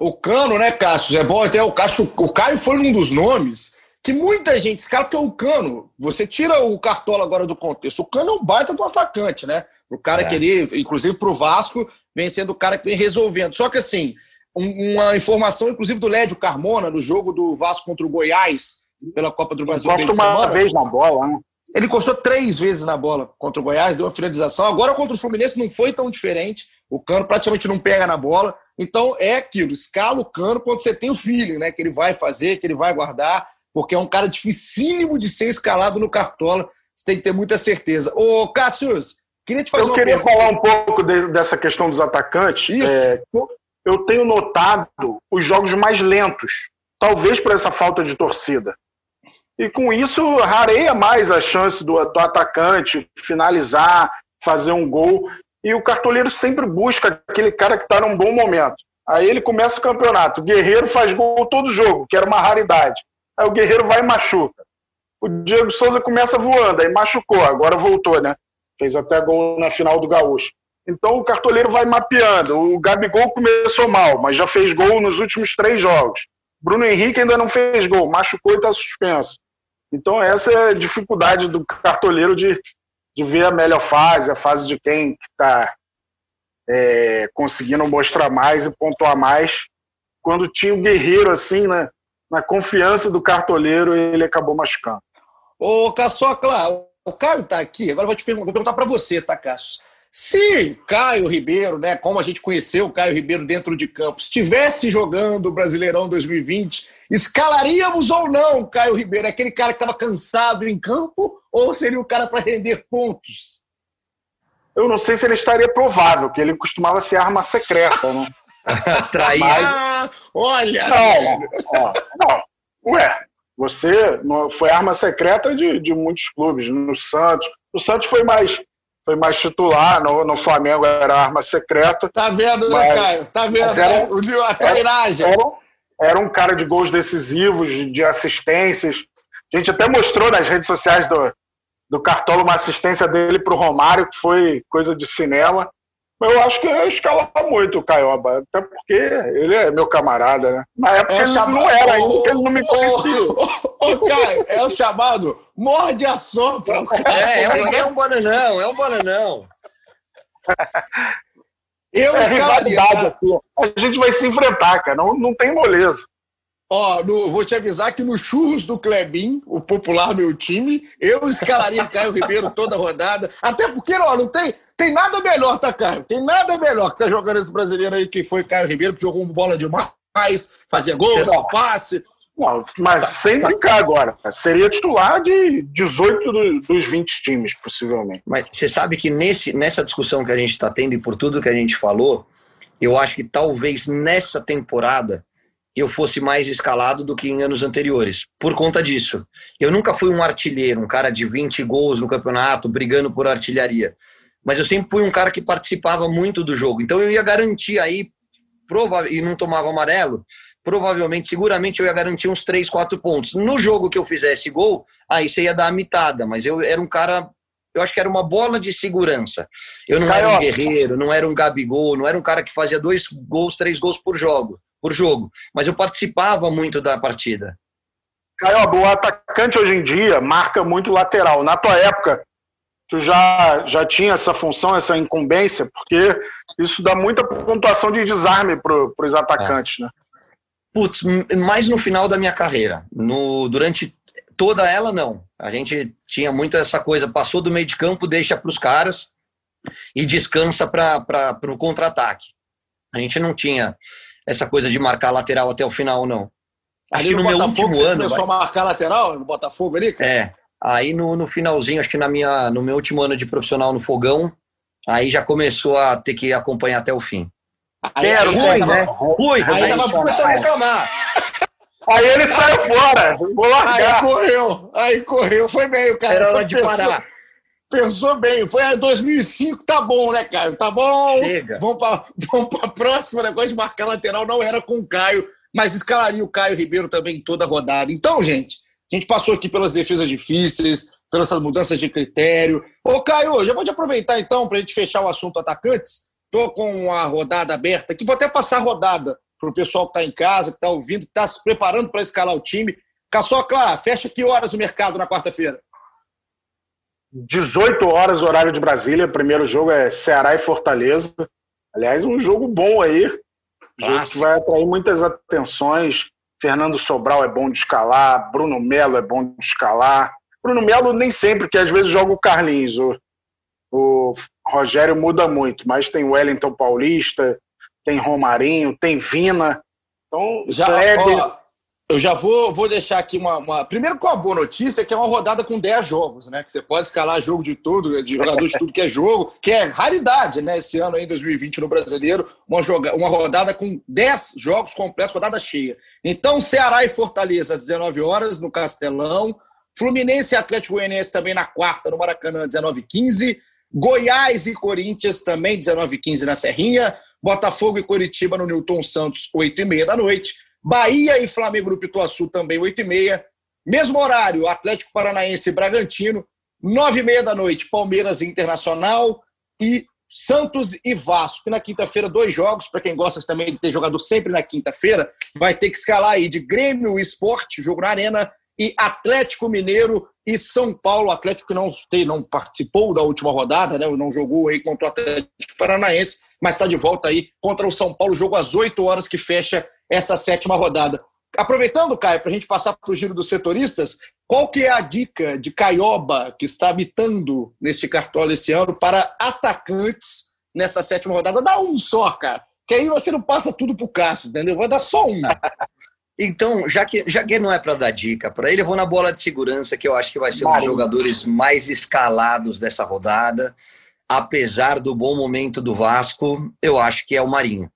O Cano, né, Cássio? É bom até o Cássio. O Caio foi um dos nomes que muita gente escala, porque o Cano, você tira o Cartola agora do contexto, o Cano é um baita do atacante, né? O cara é. que ele, inclusive pro Vasco, vem sendo o cara que vem resolvendo. Só que assim, uma informação, inclusive, do Lédio Carmona, no jogo do Vasco contra o Goiás, pela Copa do Brasil. Gosta uma semana, vez na bola, né? Ele encostou três vezes na bola contra o Goiás, deu uma finalização. Agora contra o Fluminense não foi tão diferente. O Cano praticamente não pega na bola. Então é aquilo, escala o Cano quando você tem o feeling, né? Que ele vai fazer, que ele vai guardar porque é um cara dificílimo de ser escalado no Cartola. Você tem que ter muita certeza. Ô, Cassius, queria te fazer Eu uma queria pergunta. falar um pouco de, dessa questão dos atacantes. Isso. É, eu tenho notado os jogos mais lentos, talvez por essa falta de torcida. E com isso, rareia mais a chance do, do atacante finalizar, fazer um gol. E o cartoleiro sempre busca aquele cara que está num bom momento. Aí ele começa o campeonato. O Guerreiro faz gol todo jogo, que era uma raridade. Aí o Guerreiro vai e machuca. O Diego Souza começa voando, aí machucou, agora voltou, né? Fez até gol na final do Gaúcho. Então o cartoleiro vai mapeando. O Gabigol começou mal, mas já fez gol nos últimos três jogos. Bruno Henrique ainda não fez gol, machucou e está suspenso. Então essa é a dificuldade do cartoleiro de, de ver a melhor fase, a fase de quem está é, conseguindo mostrar mais e pontuar mais. Quando tinha o Guerreiro assim, né? Na confiança do cartoleiro, ele acabou machucando. Ô, Caçocla, o Caio tá aqui, agora eu vou te perguntar, vou perguntar para você, tá, Cássio? Se Caio Ribeiro, né, como a gente conheceu o Caio Ribeiro dentro de campo, estivesse jogando o Brasileirão 2020, escalaríamos ou não o Caio Ribeiro? Aquele cara que estava cansado em campo ou seria o cara para render pontos? Eu não sei se ele estaria provável, que ele costumava ser arma secreta, né? Trair. Ah, olha! Não, não, Ué, você foi arma secreta de, de muitos clubes. No Santos. O Santos foi mais foi mais titular, no, no Flamengo era arma secreta. Tá vendo, né, mas, né, Caio? Tá vendo, era, né? A trairagem. Era, era, um cara de gols decisivos, de assistências. A gente até mostrou nas redes sociais do, do Cartola uma assistência dele para o Romário, que foi coisa de cinema. Eu acho que é escalar muito o Caioba, até porque ele é meu camarada, né? Na época é ele chamado... não era ainda, porque ele não me conhecia. Ô, Caio, é o chamado morde a sombra. É, é um, é um bananão, é um bananão. Eu é rivalidade aqui. A gente vai se enfrentar, cara, não, não tem moleza. Ó, no, vou te avisar que no churros do Klebin, o popular meu time, eu escalaria Caio Ribeiro toda rodada. Até porque, ó, não tem, tem nada melhor, tá, Caio? Tem nada melhor que tá jogando esse brasileiro aí, que foi Caio Ribeiro, que jogou bola demais, fazia gol, dava passe. Não, mas tá, sem tá. brincar agora. Seria titular de 18 do, dos 20 times, possivelmente. Mas você sabe que nesse, nessa discussão que a gente está tendo e por tudo que a gente falou, eu acho que talvez nessa temporada eu fosse mais escalado do que em anos anteriores, por conta disso. Eu nunca fui um artilheiro, um cara de 20 gols no campeonato, brigando por artilharia. Mas eu sempre fui um cara que participava muito do jogo. Então eu ia garantir aí, e não tomava amarelo, provavelmente, seguramente eu ia garantir uns 3, 4 pontos. No jogo que eu fizesse gol, aí você ia dar a mitada, mas eu era um cara eu acho que era uma bola de segurança. Eu não era um guerreiro, não era um Gabigol, não era um cara que fazia dois gols, três gols por jogo por jogo, mas eu participava muito da partida. Caio, o atacante hoje em dia marca muito lateral. Na tua época, tu já, já tinha essa função, essa incumbência, porque isso dá muita pontuação de desarme para os atacantes, é. né? Putz, mais no final da minha carreira. No, durante toda ela, não. A gente tinha muito essa coisa, passou do meio de campo, deixa para os caras e descansa para o contra-ataque. A gente não tinha essa coisa de marcar lateral até o final, não. Acho ali que no, no meu último ano. começou vai... a marcar lateral no Botafogo ali? Cara? É. Aí no, no finalzinho, acho que na minha, no meu último ano de profissional no Fogão, aí já começou a ter que acompanhar até o fim. Aí, era ruim, né? Ruim. Aí, aí tava começando a reclamar. Aí ele saiu fora. Vou largar. Aí correu. Aí correu. Foi meio, cara. Era hora de parar. Pensou bem, foi em 2005, tá bom, né, Caio? Tá bom. Chega. Vamos para vamos a próxima. O negócio de marcar lateral não era com o Caio, mas escalaria o Caio Ribeiro também em toda a rodada. Então, gente, a gente passou aqui pelas defesas difíceis, pelas mudanças de critério. Ô, Caio, já vou te aproveitar então para a gente fechar o assunto atacantes. Estou com a rodada aberta aqui, vou até passar a rodada para o pessoal que está em casa, que está ouvindo, que está se preparando para escalar o time. Caçocla, fecha que horas o mercado na quarta-feira? 18 horas, horário de Brasília. O primeiro jogo é Ceará e Fortaleza. Aliás, um jogo bom aí. Jogo que vai atrair muitas atenções. Fernando Sobral é bom de escalar, Bruno Melo é bom de escalar. Bruno Melo nem sempre, que às vezes joga o Carlinhos. O, o Rogério muda muito, mas tem Wellington Paulista, tem Romarinho, tem Vina. Então, Já, Kleber... ó, eu já vou, vou deixar aqui uma, uma, Primeiro com a boa notícia, que é uma rodada com 10 jogos, né? Que você pode escalar jogo de tudo, de jogador de tudo que é jogo, que é raridade, né? Esse ano aí, 2020, no brasileiro, uma, joga, uma rodada com 10 jogos completos, rodada cheia. Então, Ceará e Fortaleza, às 19 horas, no Castelão. Fluminense e Atlético Goianiense também na quarta, no Maracanã, 19h15. Goiás e Corinthians também, 19h15 na Serrinha. Botafogo e Coritiba no Newton Santos, 8h30 da noite. Bahia e Flamengo no Pituaçu também 8 e meia. Mesmo horário, Atlético Paranaense e Bragantino, 9 e meia da noite, Palmeiras Internacional e Santos e Vasco. E na quinta-feira, dois jogos, para quem gosta também de ter jogador sempre na quinta-feira, vai ter que escalar aí de Grêmio Esporte, jogo na Arena, e Atlético Mineiro e São Paulo. Atlético que não, tem, não participou da última rodada, né? não jogou aí contra o Atlético Paranaense, mas está de volta aí contra o São Paulo, jogo às 8 horas que fecha essa sétima rodada. Aproveitando, Caio, para a gente passar para o giro dos setoristas, qual que é a dica de Caioba que está habitando nesse cartola esse ano para atacantes nessa sétima rodada? Dá um só, cara. Que aí você não passa tudo pro Cássio, entendeu? Vai dar só um. Então, já que, já que não é para dar dica para ele, eu vou na bola de segurança, que eu acho que vai ser um dos jogadores mais escalados dessa rodada. Apesar do bom momento do Vasco, eu acho que é o Marinho.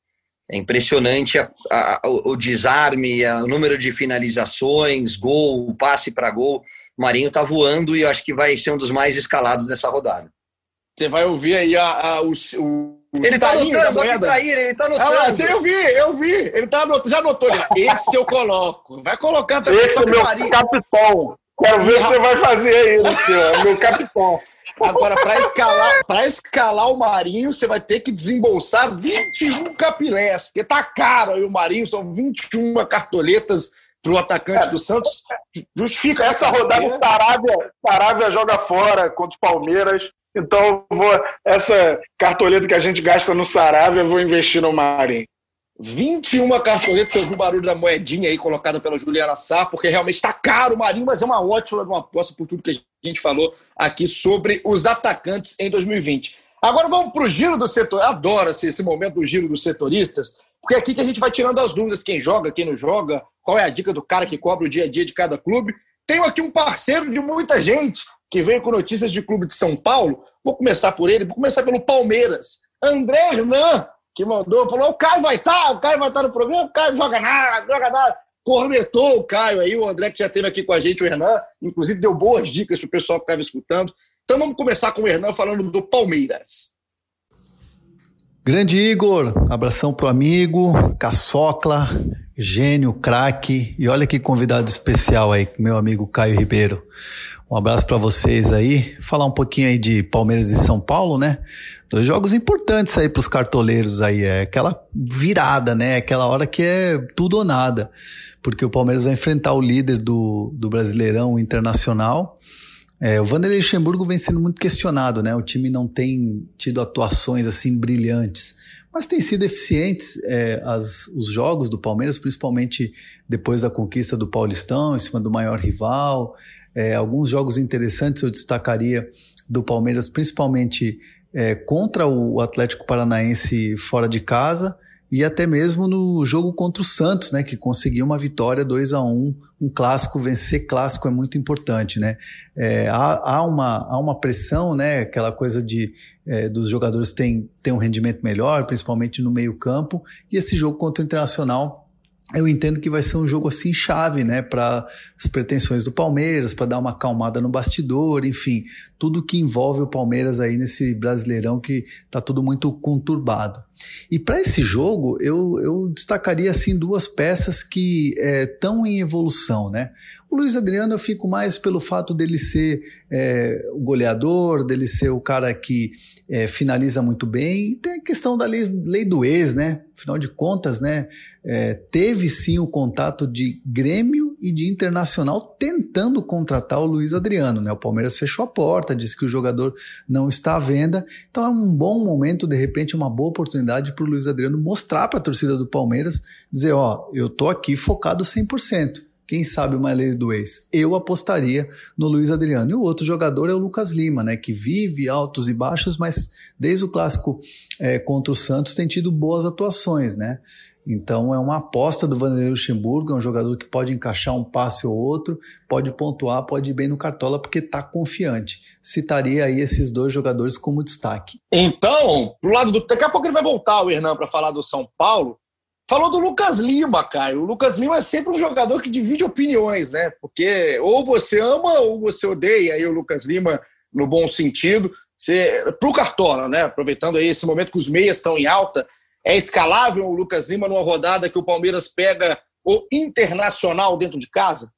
É impressionante a, a, o desarme, a, o número de finalizações, gol, passe para gol. O Marinho está voando e eu acho que vai ser um dos mais escalados nessa rodada. Você vai ouvir aí a, o, o, ele está anotando, ele tá anotando. Ah, sim, eu vi, eu vi. Ele tá anotando, já anotou. Esse eu coloco. Vai colocando também. Esse é meu Marinho. capitão. Quero ver se você vai fazer aí, Luciano. Meu capitão. Agora, para escalar, escalar o Marinho, você vai ter que desembolsar 21 capilés, porque tá caro aí o Marinho, são 21 cartoletas para o atacante é, do Santos. Justifica essa rodada. O Saravia, Saravia joga fora contra o Palmeiras. Então, vou, essa cartoleta que a gente gasta no Saravia, eu vou investir no Marinho. 21 cartoletas, você ouviu o barulho da moedinha aí colocada pela Juliana Sá, porque realmente está caro o Marinho, mas é uma ótima uma aposta por tudo que a gente falou aqui sobre os atacantes em 2020. Agora vamos para o giro do setor. Adoro esse, esse momento do giro dos setoristas, porque é aqui que a gente vai tirando as dúvidas: quem joga, quem não joga, qual é a dica do cara que cobra o dia a dia de cada clube. Tenho aqui um parceiro de muita gente que veio com notícias de clube de São Paulo. Vou começar por ele, vou começar pelo Palmeiras. André Hernan, que mandou, falou: o Caio vai estar, tá, o Caio vai estar tá no programa, o Caio joga nada, joga nada. Cornetou o Caio aí, o André que já esteve aqui com a gente, o Hernan, inclusive deu boas dicas para o pessoal que estava escutando. Então vamos começar com o Hernan falando do Palmeiras. Grande Igor, abração pro amigo, Caçocla, gênio, craque. E olha que convidado especial aí, meu amigo Caio Ribeiro. Um abraço para vocês aí. Falar um pouquinho aí de Palmeiras e São Paulo, né? Dois jogos importantes aí para os cartoleiros aí. É aquela virada, né? Aquela hora que é tudo ou nada. Porque o Palmeiras vai enfrentar o líder do, do Brasileirão Internacional. É, o Vanderlei Luxemburgo vem sendo muito questionado, né? O time não tem tido atuações assim brilhantes, mas tem sido eficientes é, as, os jogos do Palmeiras, principalmente depois da conquista do Paulistão, em cima do maior rival. É, alguns jogos interessantes eu destacaria do Palmeiras, principalmente é, contra o Atlético Paranaense fora de casa e até mesmo no jogo contra o Santos, né, que conseguiu uma vitória 2 a 1 um clássico, vencer clássico é muito importante, né? É, há, há, uma, há uma pressão, né? Aquela coisa de é, dos jogadores terem, ter um rendimento melhor, principalmente no meio campo, e esse jogo contra o Internacional eu entendo que vai ser um jogo assim chave, né, para as pretensões do Palmeiras, para dar uma acalmada no bastidor, enfim, tudo que envolve o Palmeiras aí nesse Brasileirão que tá tudo muito conturbado. E para esse jogo, eu, eu destacaria assim duas peças que estão é, em evolução, né? O Luiz Adriano eu fico mais pelo fato dele ser é, o goleador, dele ser o cara que é, finaliza muito bem. E tem a questão da lei, lei do ex, né? Afinal de contas, né? É, teve sim o contato de Grêmio e de Internacional tentando contratar o Luiz Adriano, né? O Palmeiras fechou a porta, disse que o jogador não está à venda. Então é um bom momento, de repente, uma boa oportunidade para o Luiz Adriano mostrar para a torcida do Palmeiras, dizer, ó, eu tô aqui focado 100%. Quem sabe uma lei do ex? Eu apostaria no Luiz Adriano. E o outro jogador é o Lucas Lima, né? Que vive altos e baixos, mas desde o clássico é, contra o Santos tem tido boas atuações, né? Então é uma aposta do Vanderlei Luxemburgo, é um jogador que pode encaixar um passe ou outro, pode pontuar, pode ir bem no cartola porque está confiante. Citaria aí esses dois jogadores como destaque. Então, pro lado do daqui a pouco ele vai voltar o Hernan para falar do São Paulo. Falou do Lucas Lima, Caio. O Lucas Lima é sempre um jogador que divide opiniões, né? Porque ou você ama ou você odeia aí o Lucas Lima no bom sentido. Para o Cartola, né? Aproveitando aí esse momento que os meias estão em alta, é escalável o Lucas Lima numa rodada que o Palmeiras pega o Internacional dentro de casa?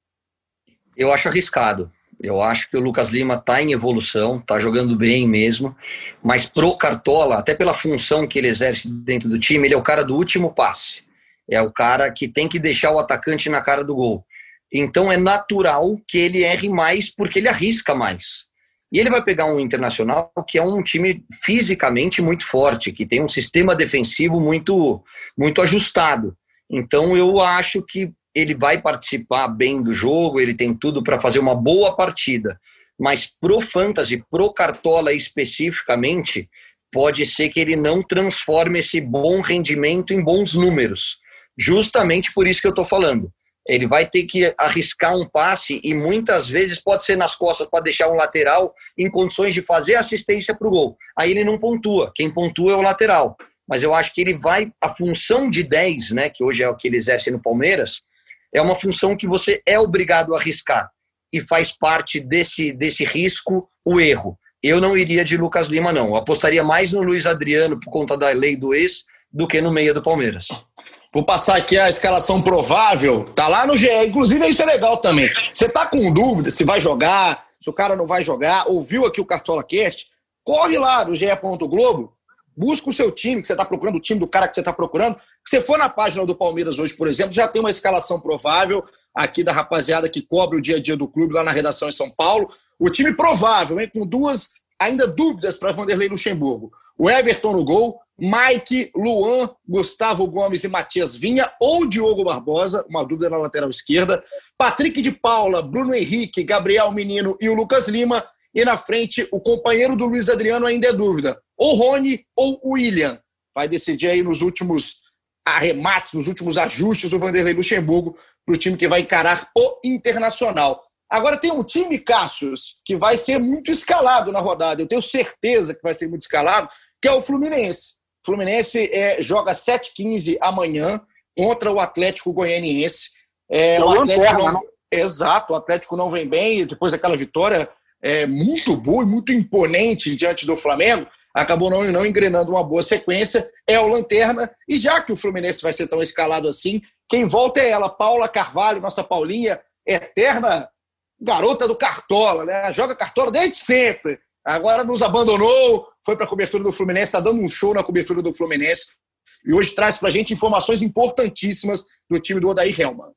Eu acho arriscado. Eu acho que o Lucas Lima está em evolução, está jogando bem mesmo, mas pro Cartola, até pela função que ele exerce dentro do time, ele é o cara do último passe. É o cara que tem que deixar o atacante na cara do gol. Então é natural que ele erre mais porque ele arrisca mais. E ele vai pegar um Internacional que é um time fisicamente muito forte, que tem um sistema defensivo muito muito ajustado. Então eu acho que ele vai participar bem do jogo, ele tem tudo para fazer uma boa partida. Mas pro fantasy, pro Cartola especificamente, pode ser que ele não transforme esse bom rendimento em bons números. Justamente por isso que eu estou falando. Ele vai ter que arriscar um passe e muitas vezes pode ser nas costas para deixar um lateral em condições de fazer assistência para o gol. Aí ele não pontua. Quem pontua é o lateral. Mas eu acho que ele vai. A função de 10, né, que hoje é o que ele exerce no Palmeiras, é uma função que você é obrigado a arriscar. E faz parte desse, desse risco o erro. Eu não iria de Lucas Lima, não. Eu apostaria mais no Luiz Adriano por conta da lei do ex do que no meio do Palmeiras. Vou passar aqui a escalação provável. Tá lá no GE. Inclusive, isso é legal também. Você tá com dúvida se vai jogar, se o cara não vai jogar, ouviu aqui o Cartola Cast, corre lá no GE. Globo, busca o seu time que você está procurando, o time do cara que você está procurando. Se você for na página do Palmeiras hoje, por exemplo, já tem uma escalação provável aqui da rapaziada que cobre o dia a dia do clube lá na redação em São Paulo. O time provável, hein, com duas ainda dúvidas para Vanderlei Luxemburgo. O Everton no gol, Mike, Luan, Gustavo Gomes e Matias Vinha ou Diogo Barbosa, uma dúvida na lateral esquerda. Patrick de Paula, Bruno Henrique, Gabriel Menino e o Lucas Lima. E na frente, o companheiro do Luiz Adriano ainda é dúvida. Ou Rony ou William. Vai decidir aí nos últimos arremates, nos últimos ajustes, o Vanderlei Luxemburgo para o time que vai encarar o Internacional. Agora tem um time, Cassius, que vai ser muito escalado na rodada. Eu tenho certeza que vai ser muito escalado, que é o Fluminense. Fluminense é, joga 7h15 amanhã contra o Atlético Goianiense. É, o Atlético não... Né? Exato, o Atlético não vem bem, depois daquela vitória é, muito boa e muito imponente diante do Flamengo, acabou não, não engrenando uma boa sequência, é o Lanterna, e já que o Fluminense vai ser tão escalado assim, quem volta é ela, Paula Carvalho, nossa Paulinha, eterna garota do Cartola, né? Joga Cartola desde sempre. Agora nos abandonou, foi para a cobertura do Fluminense, está dando um show na cobertura do Fluminense. E hoje traz para a gente informações importantíssimas do time do Odair Helman.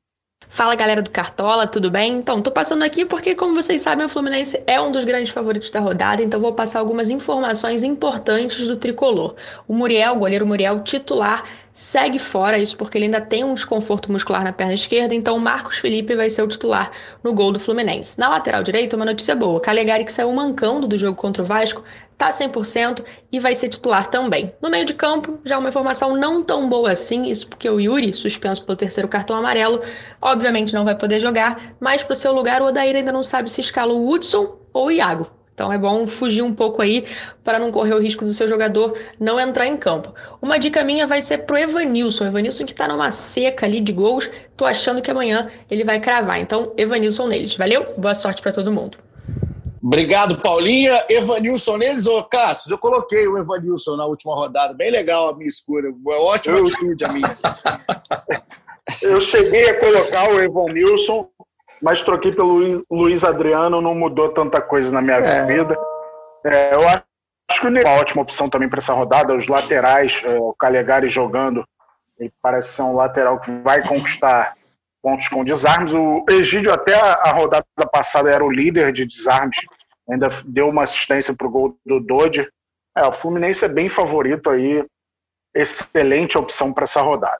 Fala galera do Cartola, tudo bem? Então, tô passando aqui porque, como vocês sabem, o Fluminense é um dos grandes favoritos da rodada, então vou passar algumas informações importantes do tricolor. O Muriel, o goleiro Muriel, titular, segue fora, isso porque ele ainda tem um desconforto muscular na perna esquerda, então o Marcos Felipe vai ser o titular no gol do Fluminense. Na lateral direita, uma notícia boa: Calegari, que saiu mancando do jogo contra o Vasco, tá 100% e vai ser titular também. No meio de campo, já uma informação não tão boa assim, isso porque o Yuri, suspenso pelo terceiro cartão amarelo, obviamente não vai poder jogar, mas para o seu lugar o Odair ainda não sabe se escala o Hudson ou o Iago. Então é bom fugir um pouco aí para não correr o risco do seu jogador não entrar em campo. Uma dica minha vai ser pro Evanilson. Evanilson que está numa seca ali de gols. Tô achando que amanhã ele vai cravar. Então, Evanilson neles. Valeu? Boa sorte para todo mundo. Obrigado, Paulinha. Evanilson neles, ô Cássio, eu coloquei o Evanilson na última rodada. Bem legal a minha escolha. Ótima eu... atitude a minha. eu cheguei a colocar o Evanilson mas troquei pelo Luiz Adriano, não mudou tanta coisa na minha é. vida. É, eu acho que o é uma ótima opção também para essa rodada. Os laterais, é, o Calegari jogando, ele parece ser um lateral que vai conquistar pontos com desarmes. O Egídio, até a rodada passada, era o líder de desarmes, ainda deu uma assistência para o gol do Dodge. É, o Fluminense é bem favorito aí, excelente opção para essa rodada.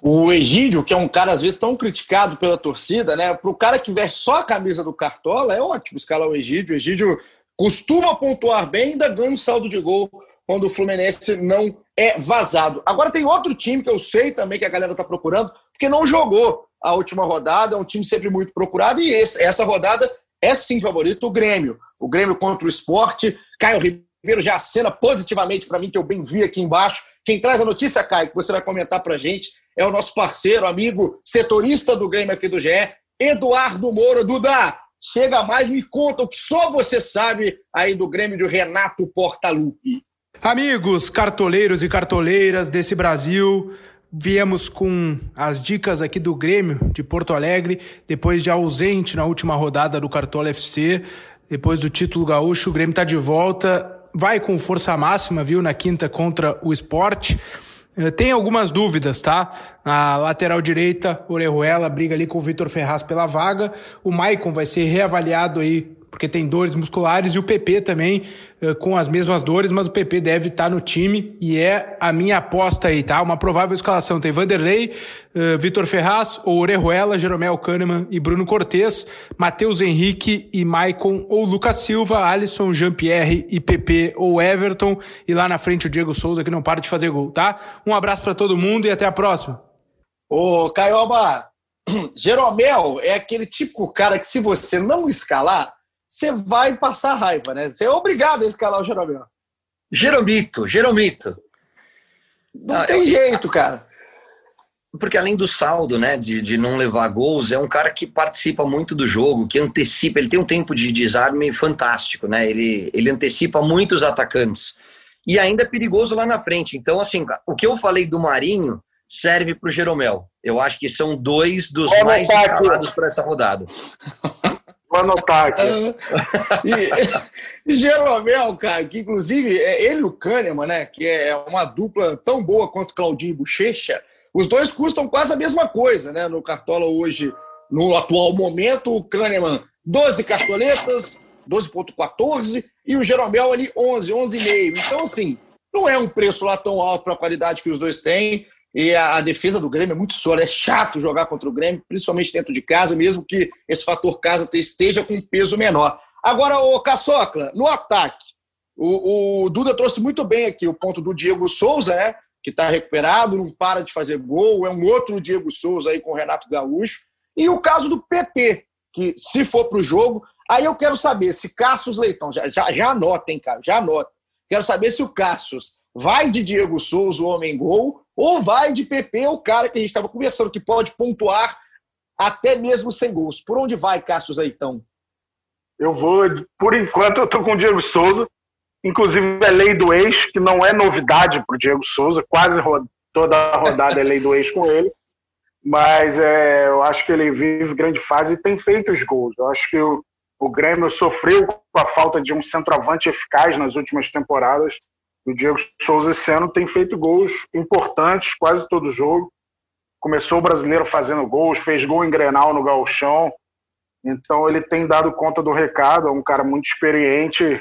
O Egídio, que é um cara às vezes tão criticado pela torcida, né? Para o cara que veste só a camisa do Cartola, é ótimo escalar o Egídio. O Egídio costuma pontuar bem ainda ganha um saldo de gol quando o Fluminense não é vazado. Agora tem outro time que eu sei também que a galera está procurando, porque não jogou a última rodada, é um time sempre muito procurado, e esse, essa rodada é sim favorito, o Grêmio. O Grêmio contra o esporte. Caio Ribeiro já acena positivamente para mim, que eu bem vi aqui embaixo. Quem traz a notícia, Caio, que você vai comentar para gente, é o nosso parceiro, amigo, setorista do Grêmio aqui do GE, Eduardo Moura. Duda, chega mais, me conta o que só você sabe aí do Grêmio de Renato Portaluppi. Amigos, cartoleiros e cartoleiras desse Brasil, viemos com as dicas aqui do Grêmio de Porto Alegre, depois de ausente na última rodada do Cartola FC, depois do título gaúcho, o Grêmio está de volta, vai com força máxima, viu, na quinta contra o esporte. Eh, tem algumas dúvidas, tá? A lateral direita, Orejuela briga ali com o Vitor Ferraz pela vaga. O Maicon vai ser reavaliado aí porque tem dores musculares, e o PP também uh, com as mesmas dores, mas o PP deve estar tá no time e é a minha aposta aí, tá? Uma provável escalação tem Vanderlei, uh, Vitor Ferraz, Orejuela, Jeromel Kahneman e Bruno Cortes, Matheus Henrique e Maicon ou Lucas Silva, Alisson, Jean-Pierre e PP ou Everton, e lá na frente o Diego Souza que não para de fazer gol, tá? Um abraço para todo mundo e até a próxima. Ô, Caioba, Jeromel é aquele típico cara que se você não escalar, você vai passar raiva, né? Você é obrigado a escalar o Jeromel. Jeromito, Jeromito. Não ah, tem jeito, cara. Porque além do saldo, né, de, de não levar gols, é um cara que participa muito do jogo, que antecipa, ele tem um tempo de desarme fantástico, né? Ele, ele antecipa muitos atacantes. E ainda é perigoso lá na frente. Então, assim, o que eu falei do Marinho serve para o Jeromel. Eu acho que são dois dos mais escalados para essa rodada. Vou anotar aqui. e, Jeromel, cara, que inclusive é ele e o Kahneman, né? Que é uma dupla tão boa quanto Claudinho e Bochecha. Os dois custam quase a mesma coisa, né? No Cartola hoje, no atual momento, o Kahneman 12 cartoletas, 12.14 e o Jeromel ali 11, 11,5. Então, assim, não é um preço lá tão alto para a qualidade que os dois têm. E a, a, defesa do Grêmio é muito sólida. É chato jogar contra o Grêmio, principalmente dentro de casa, mesmo que esse fator casa esteja com peso menor. Agora, o Caçocla, no ataque, o, o, Duda trouxe muito bem aqui o ponto do Diego Souza, né? Que está recuperado, não para de fazer gol. É um outro Diego Souza aí com o Renato Gaúcho. E o caso do PP, que se for para o jogo. Aí eu quero saber se Cassius Leitão, já, já, já anotem, cara, já anotem. Quero saber se o Cassius vai de Diego Souza, o homem gol, ou vai de PP, o cara que a gente estava conversando, que pode pontuar até mesmo sem gols. Por onde vai Cássio Aitão? Eu vou, por enquanto, eu estou com o Diego Souza. Inclusive, é lei do ex, que não é novidade para o Diego Souza, quase toda a rodada é lei do ex com ele. Mas é, eu acho que ele vive grande fase e tem feito os gols. Eu acho que o, o Grêmio sofreu com a falta de um centroavante eficaz nas últimas temporadas o Diego Souza esse ano tem feito gols importantes quase todo jogo. Começou o brasileiro fazendo gols, fez gol em Grenal no Galchão. Então ele tem dado conta do recado, é um cara muito experiente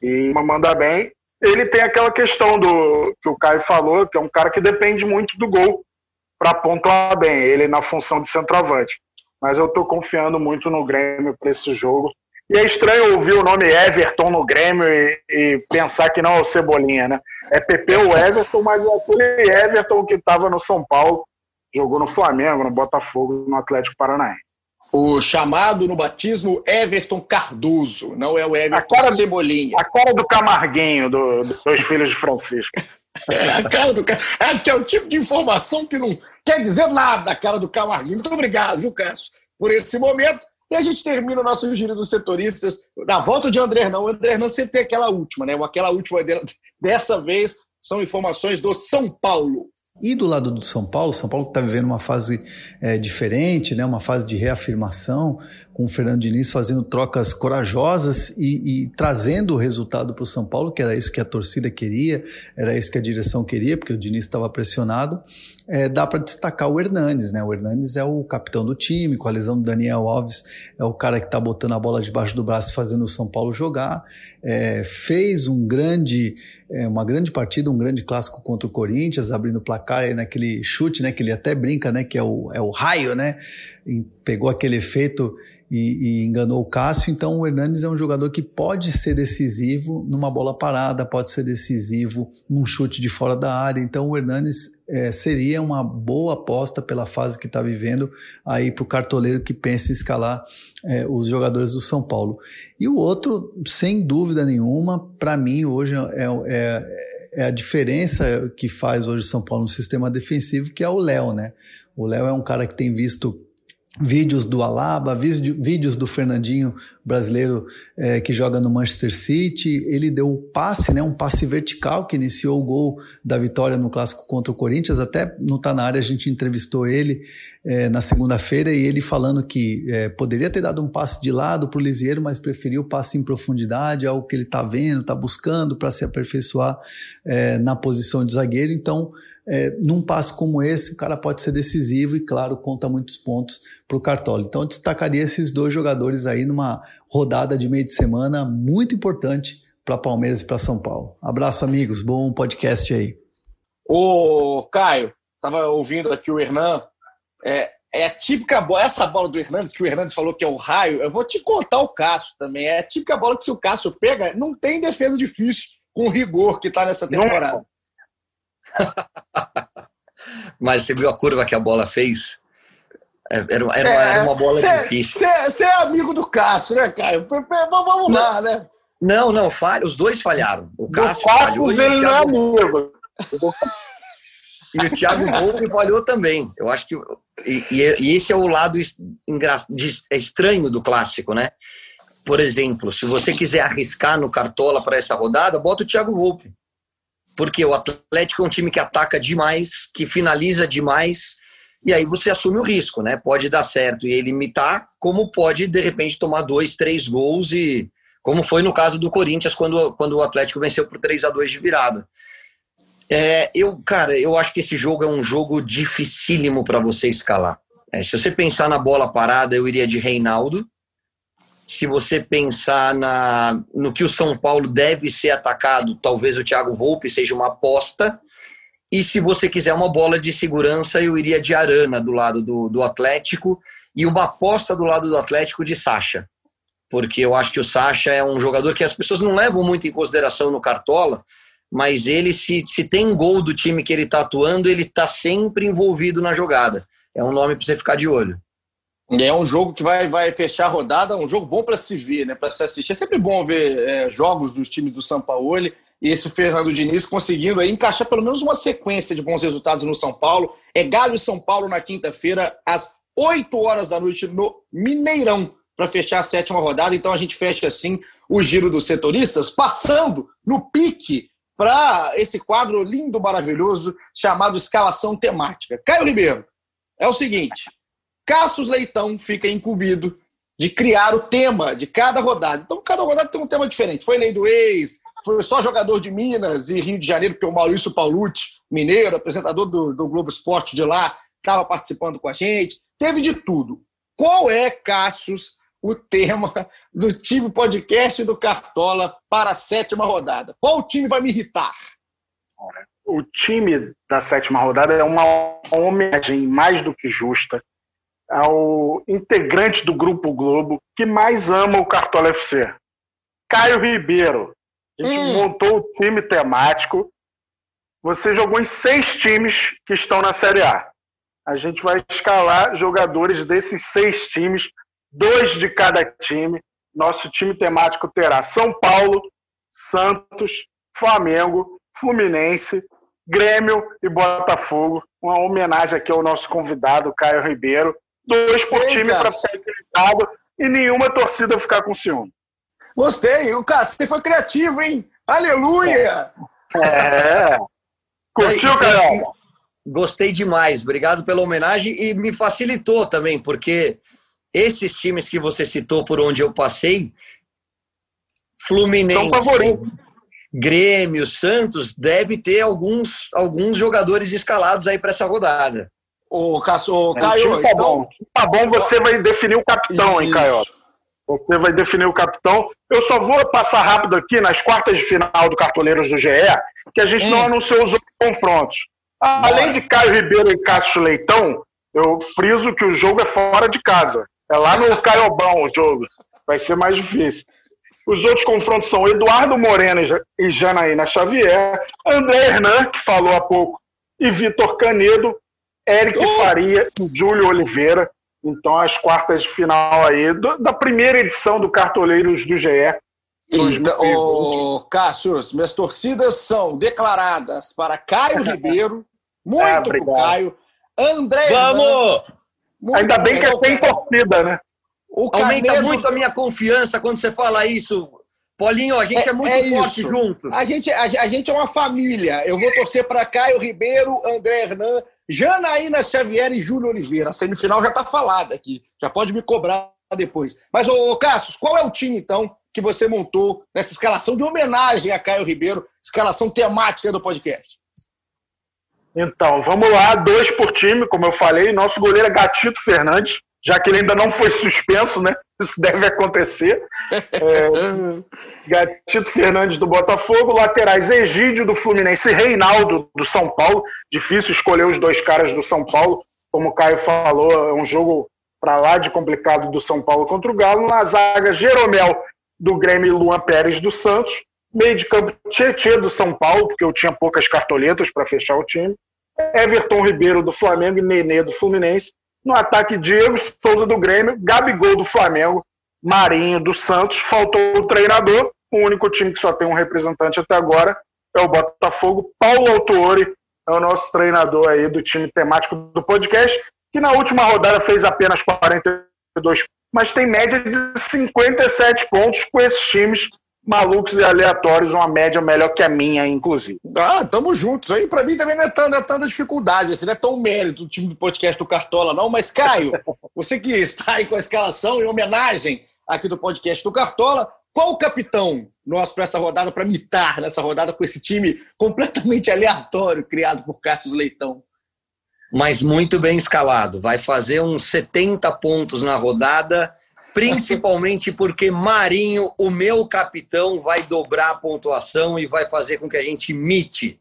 e manda bem. Ele tem aquela questão do que o Caio falou, que é um cara que depende muito do gol para pontuar bem, ele na função de centroavante. Mas eu estou confiando muito no Grêmio para esse jogo. E é estranho ouvir o nome Everton no Grêmio e, e pensar que não é o Cebolinha, né? É PP o Everton, mas é aquele Everton que estava no São Paulo, jogou no Flamengo, no Botafogo, no Atlético Paranaense. O chamado no batismo Everton Cardoso, não é o Everton a cara Cebolinha. A cara do Camarguinho, do, dos dois filhos de Francisco. É, a cara do é, que é o tipo de informação que não quer dizer nada, a cara do Camarguinho. Muito obrigado, viu, Cássio, por esse momento. E a gente termina o nosso giro dos setoristas na volta de André Hernan. O André Hernan sempre tem aquela última, né? Aquela última dessa vez são informações do São Paulo. E do lado do São Paulo, São Paulo está vivendo uma fase é, diferente, né? uma fase de reafirmação, com o Fernando Diniz fazendo trocas corajosas e, e trazendo o resultado para o São Paulo, que era isso que a torcida queria, era isso que a direção queria, porque o Diniz estava pressionado. É, dá para destacar o Hernanes, né? O Hernanes é o capitão do time, com a lesão do Daniel Alves, é o cara que está botando a bola debaixo do braço fazendo o São Paulo jogar. É, fez um grande, é, uma grande partida, um grande clássico contra o Corinthians, abrindo o placar aí naquele chute, né? Que ele até brinca, né? Que é o, é o raio, né? Pegou aquele efeito e, e, enganou o Cássio. Então o Hernandes é um jogador que pode ser decisivo numa bola parada, pode ser decisivo num chute de fora da área. Então o Hernandes é, seria uma boa aposta pela fase que está vivendo aí para o cartoleiro que pensa em escalar é, os jogadores do São Paulo. E o outro, sem dúvida nenhuma, para mim hoje é, é, é a diferença que faz hoje o São Paulo no sistema defensivo, que é o Léo, né? O Léo é um cara que tem visto vídeos do Alaba, vídeos do Fernandinho brasileiro é, que joga no Manchester City. Ele deu o passe, né, um passe vertical que iniciou o gol da vitória no clássico contra o Corinthians. Até no Tá na área a gente entrevistou ele é, na segunda-feira e ele falando que é, poderia ter dado um passe de lado para o Lisieiro, mas preferiu o passe em profundidade, algo que ele está vendo, está buscando para se aperfeiçoar é, na posição de zagueiro. Então é, num passo como esse, o cara pode ser decisivo e, claro, conta muitos pontos para o Cartola. Então, eu destacaria esses dois jogadores aí numa rodada de meio de semana muito importante para Palmeiras e para São Paulo. Abraço, amigos. Bom podcast aí. Ô, Caio, estava ouvindo aqui o Hernan. É, é a típica bola, essa bola do Hernandes, que o Hernandes falou que é o raio, eu vou te contar o Cássio também. É a típica bola que se o Cássio pega, não tem defesa difícil com rigor que está nessa temporada. Mas você viu a curva que a bola fez? É, era, era, é, era uma bola cê, difícil. Você é amigo do Cássio, né, Caio? Vamos lá, né? Não, não, falha, os dois falharam. O Cássio falhou. Ele não é amigo. E o Thiago Volpe falhou também. Eu acho que. E, e, esse é o lado é estranho do clássico, né? Por exemplo, se você quiser arriscar no Cartola para essa rodada, bota o Thiago Volpe. Porque o Atlético é um time que ataca demais, que finaliza demais, e aí você assume o risco, né? Pode dar certo e ele imitar, como pode, de repente, tomar dois, três gols, e como foi no caso do Corinthians, quando, quando o Atlético venceu por 3 a 2 de virada. É, eu, cara, eu acho que esse jogo é um jogo dificílimo para você escalar. É, se você pensar na bola parada, eu iria de Reinaldo. Se você pensar na, no que o São Paulo deve ser atacado, talvez o Thiago Volpe seja uma aposta. E se você quiser uma bola de segurança, eu iria de Arana do lado do, do Atlético e uma aposta do lado do Atlético de Sacha. Porque eu acho que o Sacha é um jogador que as pessoas não levam muito em consideração no Cartola, mas ele, se, se tem gol do time que ele está atuando, ele está sempre envolvido na jogada. É um nome para você ficar de olho. É um jogo que vai, vai fechar a rodada, um jogo bom para se ver, né? para se assistir. É sempre bom ver é, jogos dos times do São Paulo e esse Fernando Diniz conseguindo aí encaixar pelo menos uma sequência de bons resultados no São Paulo. É Galo e São Paulo na quinta-feira, às 8 horas da noite, no Mineirão, para fechar a sétima rodada. Então a gente fecha assim o giro dos setoristas, passando no pique para esse quadro lindo, maravilhoso, chamado Escalação Temática. Caio Ribeiro, é o seguinte: Cassius Leitão fica incumbido de criar o tema de cada rodada. Então, cada rodada tem um tema diferente. Foi lei do ex, foi só jogador de Minas e Rio de Janeiro, porque o Maurício Paulucci, mineiro, apresentador do, do Globo Esporte de lá, estava participando com a gente. Teve de tudo. Qual é, Cassius, o tema do time podcast do Cartola para a sétima rodada. Qual time vai me irritar? O time da sétima rodada é uma homenagem mais do que justa ao integrante do Grupo Globo que mais ama o Cartola FC, Caio Ribeiro. A gente hum. montou o time temático. Você jogou em seis times que estão na Série A. A gente vai escalar jogadores desses seis times dois de cada time. Nosso time temático terá São Paulo, Santos, Flamengo, Fluminense, Grêmio e Botafogo. Uma homenagem aqui ao nosso convidado, Caio Ribeiro. Dois por time para ficar equilibrado e nenhuma torcida ficar com ciúme. Gostei. O Cássio, você foi criativo, hein? Aleluia! É. Curtiu, Caio? Gostei demais. Obrigado pela homenagem e me facilitou também, porque esses times que você citou por onde eu passei, Fluminense, Grêmio, Santos, deve ter alguns, alguns jogadores escalados aí para essa rodada. O Caio, Caio tá então... bom. Tá bom, você vai definir o capitão, Isso. hein, Caio? Você vai definir o capitão. Eu só vou passar rápido aqui nas quartas de final do Cartoleiros do GE, que a gente hum. não anunciou os outros confrontos. Além de Caio Ribeiro e Cássio Leitão, eu friso que o jogo é fora de casa. É lá no Caiobão o jogo. Vai ser mais difícil. Os outros confrontos são Eduardo Moreno e Janaína Xavier, André Hernan, que falou há pouco, e Vitor Canedo, Eric uh! Faria e Júlio Oliveira. Então, as quartas de final aí do, da primeira edição do Cartoleiros do GE. Então, oh, Cássio, minhas torcidas são declaradas para Caio Ribeiro, muito é, pro Caio, André Vamos! Hernan, muito Ainda bem que é sem torcida, né? Aumenta muito a minha confiança quando você fala isso. Paulinho, a gente é, é muito é forte isso. junto. A gente, a, a, gente é uma família. Eu vou torcer para Caio Ribeiro, André Hernan, Janaína Xavier e Júlio Oliveira. A semifinal já está falada aqui. Já pode me cobrar depois. Mas, ô, ô Cassius, qual é o time, então, que você montou nessa escalação de homenagem a Caio Ribeiro, escalação temática do podcast? Então, vamos lá, dois por time, como eu falei. Nosso goleiro é Gatito Fernandes, já que ele ainda não foi suspenso, né? Isso deve acontecer. É, Gatito Fernandes do Botafogo, laterais Egídio do Fluminense e Reinaldo do São Paulo. Difícil escolher os dois caras do São Paulo. Como o Caio falou, é um jogo para lá de complicado do São Paulo contra o Galo. Na zaga, Jeromel do Grêmio e Luan Pérez do Santos. Meio de campo, Tietê do São Paulo, porque eu tinha poucas cartoletas para fechar o time. Everton Ribeiro do Flamengo e Nenê do Fluminense. No ataque, Diego Souza do Grêmio, Gabigol do Flamengo, Marinho do Santos. Faltou o treinador. O único time que só tem um representante até agora é o Botafogo. Paulo Autuori é o nosso treinador aí do time temático do podcast, que na última rodada fez apenas 42, mas tem média de 57 pontos com esses times malucos e aleatórios, uma média melhor que a minha, inclusive. Ah, tamo juntos. Aí para mim também não é, tão, não é tanta dificuldade, assim, não é tão mérito do time do podcast do Cartola, não. Mas, Caio, você que está aí com a escalação em homenagem aqui do podcast do Cartola, qual o capitão nosso para essa rodada, para mitar nessa rodada com esse time completamente aleatório criado por Cássio Leitão? Mas muito bem escalado. Vai fazer uns 70 pontos na rodada principalmente porque Marinho, o meu capitão, vai dobrar a pontuação e vai fazer com que a gente mite.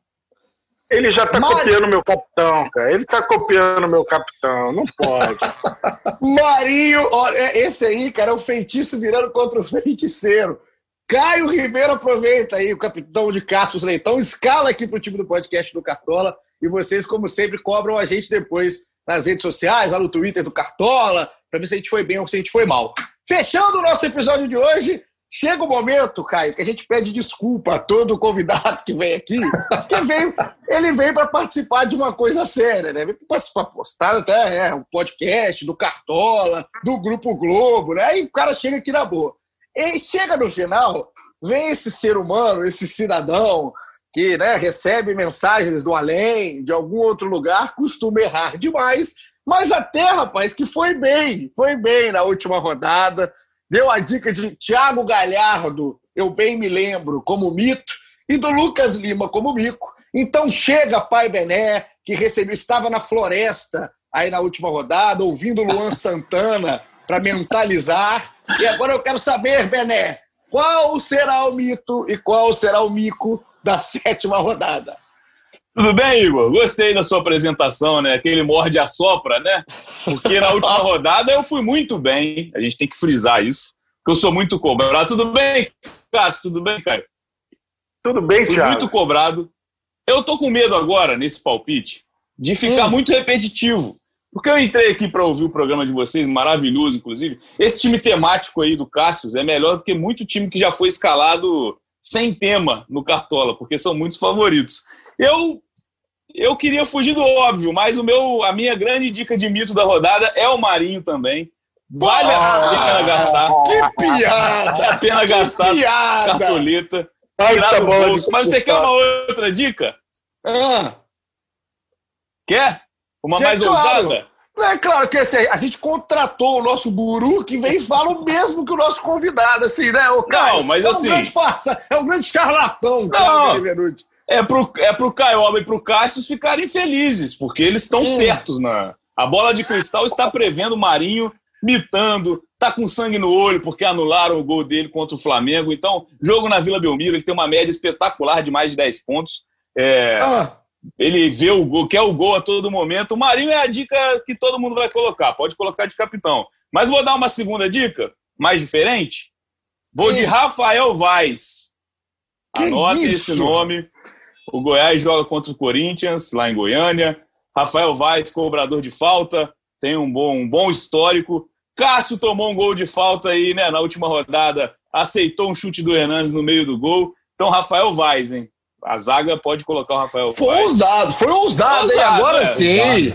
Ele já tá Mar... copiando meu capitão, cara. Ele tá copiando meu capitão. Não pode. Marinho, olha, é, esse aí, cara, é o feitiço virando contra o feiticeiro. Caio Ribeiro aproveita aí, o capitão de Cassius Leitão, escala aqui pro time do podcast do Cartola. E vocês, como sempre, cobram a gente depois nas redes sociais, lá no Twitter do Cartola, para ver se a gente foi bem ou se a gente foi mal. Fechando o nosso episódio de hoje, chega o momento, Caio, que a gente pede desculpa a todo convidado que vem aqui, que veio, ele veio para participar de uma coisa séria, né? Veio participar, postar até é, um podcast do Cartola, do Grupo Globo, né? Aí o cara chega aqui na boa. E chega no final, vem esse ser humano, esse cidadão, que né, recebe mensagens do além, de algum outro lugar, costuma errar demais mas até, rapaz, que foi bem, foi bem na última rodada. Deu a dica de Thiago Galhardo, eu bem me lembro, como mito, e do Lucas Lima como mico. Então chega Pai Bené, que recebeu, estava na floresta aí na última rodada, ouvindo Luan Santana para mentalizar. E agora eu quero saber, Bené, qual será o mito e qual será o mico da sétima rodada? Tudo bem, Igor? Gostei da sua apresentação, né? Aquele morde a sopra, né? Porque na última rodada eu fui muito bem. A gente tem que frisar isso. Porque eu sou muito cobrado. Tudo bem, Cássio? Tudo bem, Caio? Tudo bem, Fui Thiago. muito cobrado. Eu tô com medo agora, nesse palpite, de ficar hum. muito repetitivo. Porque eu entrei aqui para ouvir o programa de vocês, maravilhoso, inclusive. Esse time temático aí do Cássio é melhor do que muito time que já foi escalado sem tema no Cartola, porque são muitos favoritos. Eu eu queria fugir do óbvio, mas o meu, a minha grande dica de mito da rodada é o Marinho também. Vale ah, a pena gastar. Que piada! Vale a pena gastar piada. cartoleta. Tirar do bolso. Mas você quer uma outra dica? Ah. Quer? Uma mais claro. ousada? É claro que assim, a gente contratou o nosso guru que vem e fala o mesmo que o nosso convidado, assim, né? O Caio, não, mas é assim. Um grande farsa, é um grande charlatão, não, é pro, é pro Caioba e pro Cássio ficarem felizes, porque eles estão certos na. A bola de cristal está prevendo o Marinho mitando, tá com sangue no olho porque anularam o gol dele contra o Flamengo. Então, jogo na Vila Belmiro, ele tem uma média espetacular de mais de 10 pontos. É, ah. Ele vê o gol, quer o gol a todo momento. O Marinho é a dica que todo mundo vai colocar, pode colocar de capitão. Mas vou dar uma segunda dica, mais diferente. Vou de Rafael Vaz. Anote esse nome. O Goiás joga contra o Corinthians, lá em Goiânia. Rafael Vaz, cobrador de falta, tem um bom, um bom histórico. Cássio tomou um gol de falta aí, né, na última rodada, aceitou um chute do Hernandes no meio do gol. Então, Rafael Vaz, hein? A zaga pode colocar o Rafael Foi Vaz. ousado, foi ousado, foi ousado agora é, sim.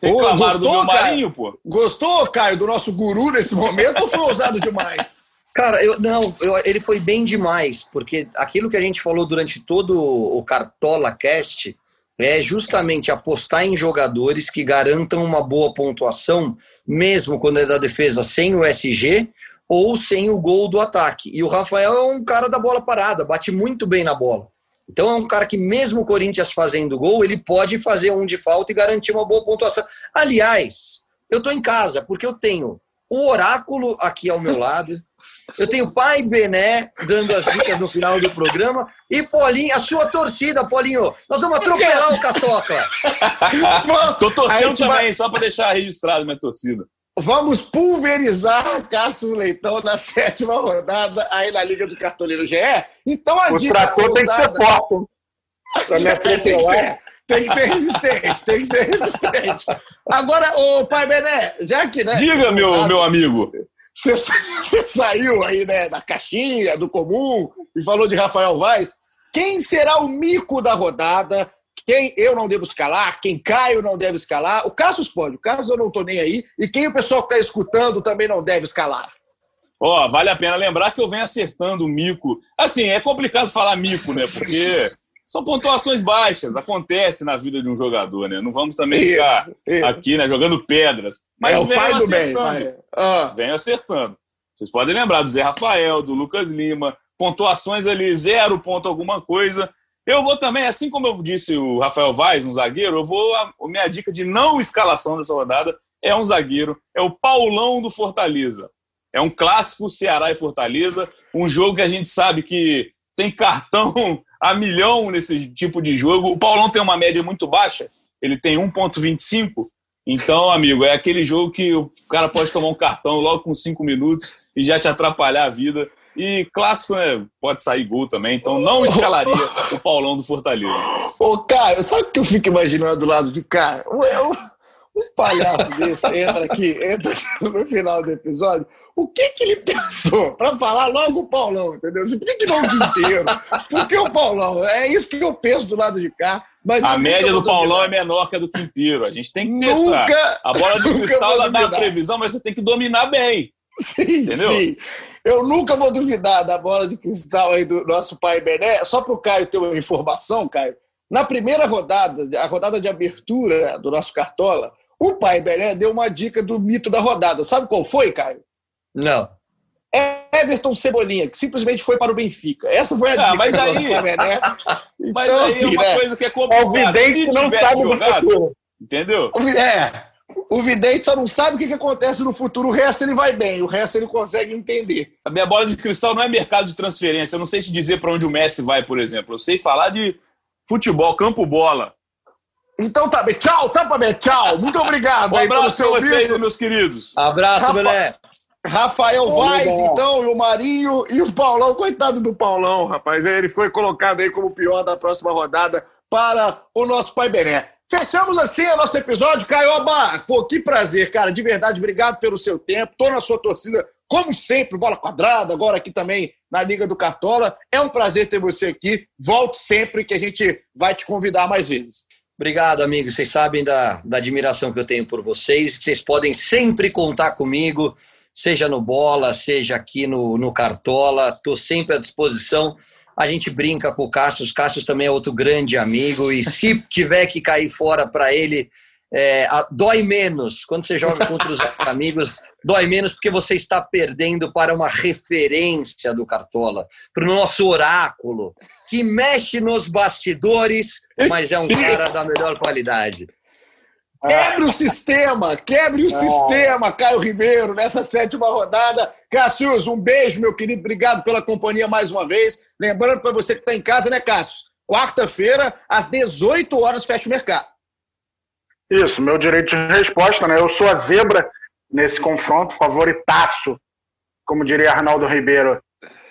Pô, gostou, do Marinho, pô? Gostou, Caio, do nosso guru nesse momento ou foi ousado demais? Cara, eu não, eu, ele foi bem demais, porque aquilo que a gente falou durante todo o Cartola Cast é justamente apostar em jogadores que garantam uma boa pontuação, mesmo quando é da defesa sem o SG ou sem o gol do ataque. E o Rafael é um cara da bola parada, bate muito bem na bola. Então é um cara que, mesmo o Corinthians fazendo gol, ele pode fazer um de falta e garantir uma boa pontuação. Aliás, eu estou em casa, porque eu tenho o oráculo aqui ao meu lado. Eu tenho pai Bené dando as dicas no final do programa. E Paulinho, a sua torcida, Paulinho. Nós vamos atropelar o Catoca. Tô torcendo também, vai... só para deixar registrado minha torcida. Vamos pulverizar Cássio Leitão na sétima rodada aí na Liga do Cartoleiro GE. Então a o dica. trator tem que ser forte. tem, que ser, tem que ser resistente, tem que ser resistente. Agora, ô pai Bené, já que, né? Diga, meu, sabe, meu amigo. Você, você saiu aí, né, da caixinha, do comum, e falou de Rafael Vaz. Quem será o mico da rodada? Quem eu não devo escalar, quem Caio não deve escalar. O Cassius pode, o Cassius eu não estou nem aí. E quem o pessoal que está escutando também não deve escalar. Ó, oh, vale a pena lembrar que eu venho acertando o mico. Assim, é complicado falar mico, né? Porque são pontuações baixas, acontece na vida de um jogador, né? Não vamos também ficar isso. aqui, né, jogando pedras. Mas é o pai do bem. Ah. Venho acertando. Vocês podem lembrar do Zé Rafael, do Lucas Lima, pontuações ali, zero ponto alguma coisa. Eu vou também, assim como eu disse o Rafael Vaz, um zagueiro, eu vou. A, minha dica de não escalação dessa rodada é um zagueiro, é o Paulão do Fortaleza. É um clássico Ceará e Fortaleza, um jogo que a gente sabe que tem cartão a milhão nesse tipo de jogo. O Paulão tem uma média muito baixa, ele tem 1,25. Então, amigo, é aquele jogo que o cara pode tomar um cartão logo com cinco minutos e já te atrapalhar a vida. E clássico, né? Pode sair gol também, então não escalaria o Paulão do Fortaleza. Ô, Caio, sabe o que eu fico imaginando do lado de cá? Um, um palhaço desse entra aqui, entra no final do episódio. O que que ele pensou para falar logo o Paulão, entendeu? Assim, por que, que não o Quinteiro? Por que o Paulão? É isso que eu penso do lado de cá. Mas a média do Paulão é menor que a do Quinteiro. A gente tem que ter nunca, essa. A bola do cristal dá a previsão, mas você tem que dominar bem. Sim, entendeu? sim. Eu nunca vou duvidar da bola de cristal aí do nosso pai Bené. Só para o Caio ter uma informação, Caio. Na primeira rodada, a rodada de abertura do nosso Cartola, o pai Bené deu uma dica do mito da rodada. Sabe qual foi, Caio? Não. Everton Cebolinha, que simplesmente foi para o Benfica. Essa foi a ah, dica mas aí, do Bené. Então, mas aí assim, é uma né? coisa que é complicada. É o vidente não sabe jogado, entendeu? É, o vidente só não sabe o que, que acontece no futuro, o resto ele vai bem, o resto ele consegue entender. A minha bola de cristal não é mercado de transferência. Eu não sei te dizer para onde o Messi vai, por exemplo. Eu sei falar de futebol, campo bola. Então tá bem. Tchau, tá bem. Tchau. Muito obrigado. um abraço para vocês, meus queridos. Abraço, Rafa... Belé. Rafael Vaz, então, e o Marinho e o Paulão. Coitado do Paulão, rapaz. Ele foi colocado aí como pior da próxima rodada para o nosso Pai Bené. Fechamos assim o nosso episódio. Caioba, pô, que prazer, cara. De verdade, obrigado pelo seu tempo. Tô na sua torcida, como sempre, bola quadrada, agora aqui também na Liga do Cartola. É um prazer ter você aqui. Volte sempre que a gente vai te convidar mais vezes. Obrigado, amigo. Vocês sabem da, da admiração que eu tenho por vocês. Vocês podem sempre contar comigo, seja no Bola, seja aqui no, no Cartola. Estou sempre à disposição a gente brinca com o Cássio, o Cássio também é outro grande amigo, e se tiver que cair fora para ele, é, dói menos. Quando você joga contra os amigos, dói menos porque você está perdendo para uma referência do Cartola, para o nosso oráculo, que mexe nos bastidores, mas é um cara da melhor qualidade. Quebre o sistema, quebre o sistema, Caio Ribeiro, nessa sétima rodada. Cássio, um beijo, meu querido. Obrigado pela companhia mais uma vez. Lembrando para você que está em casa, né, Cássio? Quarta-feira, às 18 horas, fecha o mercado. Isso, meu direito de resposta, né? Eu sou a zebra nesse confronto, favoritaço, como diria Arnaldo Ribeiro.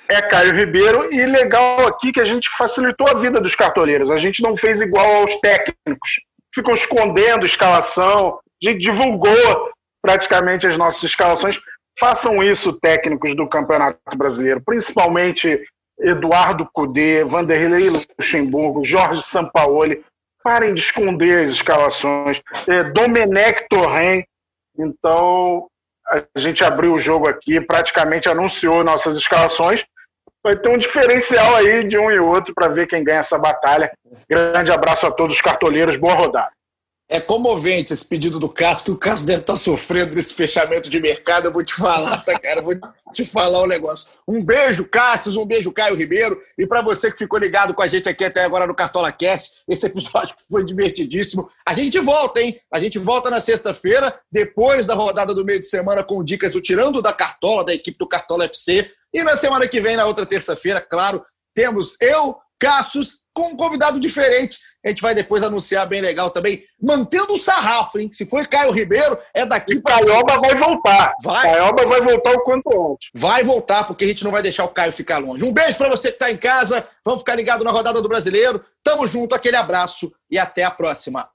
É Caio Ribeiro, e legal aqui que a gente facilitou a vida dos cartoleiros. A gente não fez igual aos técnicos ficam escondendo escalação, gente divulgou praticamente as nossas escalações. Façam isso, técnicos do Campeonato Brasileiro, principalmente Eduardo Cudê, Vanderlei Luxemburgo, Jorge Sampaoli. Parem de esconder as escalações. É, Domenech Torren. Então, a gente abriu o jogo aqui, praticamente anunciou nossas escalações. Vai ter um diferencial aí de um e outro para ver quem ganha essa batalha. Grande abraço a todos os cartoleiros, boa rodada. É comovente esse pedido do Cássio, que o Cássio deve estar sofrendo desse fechamento de mercado. Eu vou te falar, tá, cara? Vou te falar o um negócio. Um beijo, Cássio, um beijo, Caio Ribeiro. E para você que ficou ligado com a gente aqui até agora no Cartola Cast, esse episódio foi divertidíssimo. A gente volta, hein? A gente volta na sexta-feira, depois da rodada do meio de semana, com dicas do Tirando da Cartola, da equipe do Cartola FC. E na semana que vem, na outra terça-feira, claro, temos eu, Cassius, com um convidado diferente. A gente vai depois anunciar bem legal também, mantendo o sarrafo, hein? Se for Caio Ribeiro, é daqui para Caioba vai voltar. Vai. Caioba vai voltar o quanto antes. Vai voltar, porque a gente não vai deixar o Caio ficar longe. Um beijo para você que está em casa. Vamos ficar ligado na rodada do Brasileiro. Tamo junto, aquele abraço e até a próxima.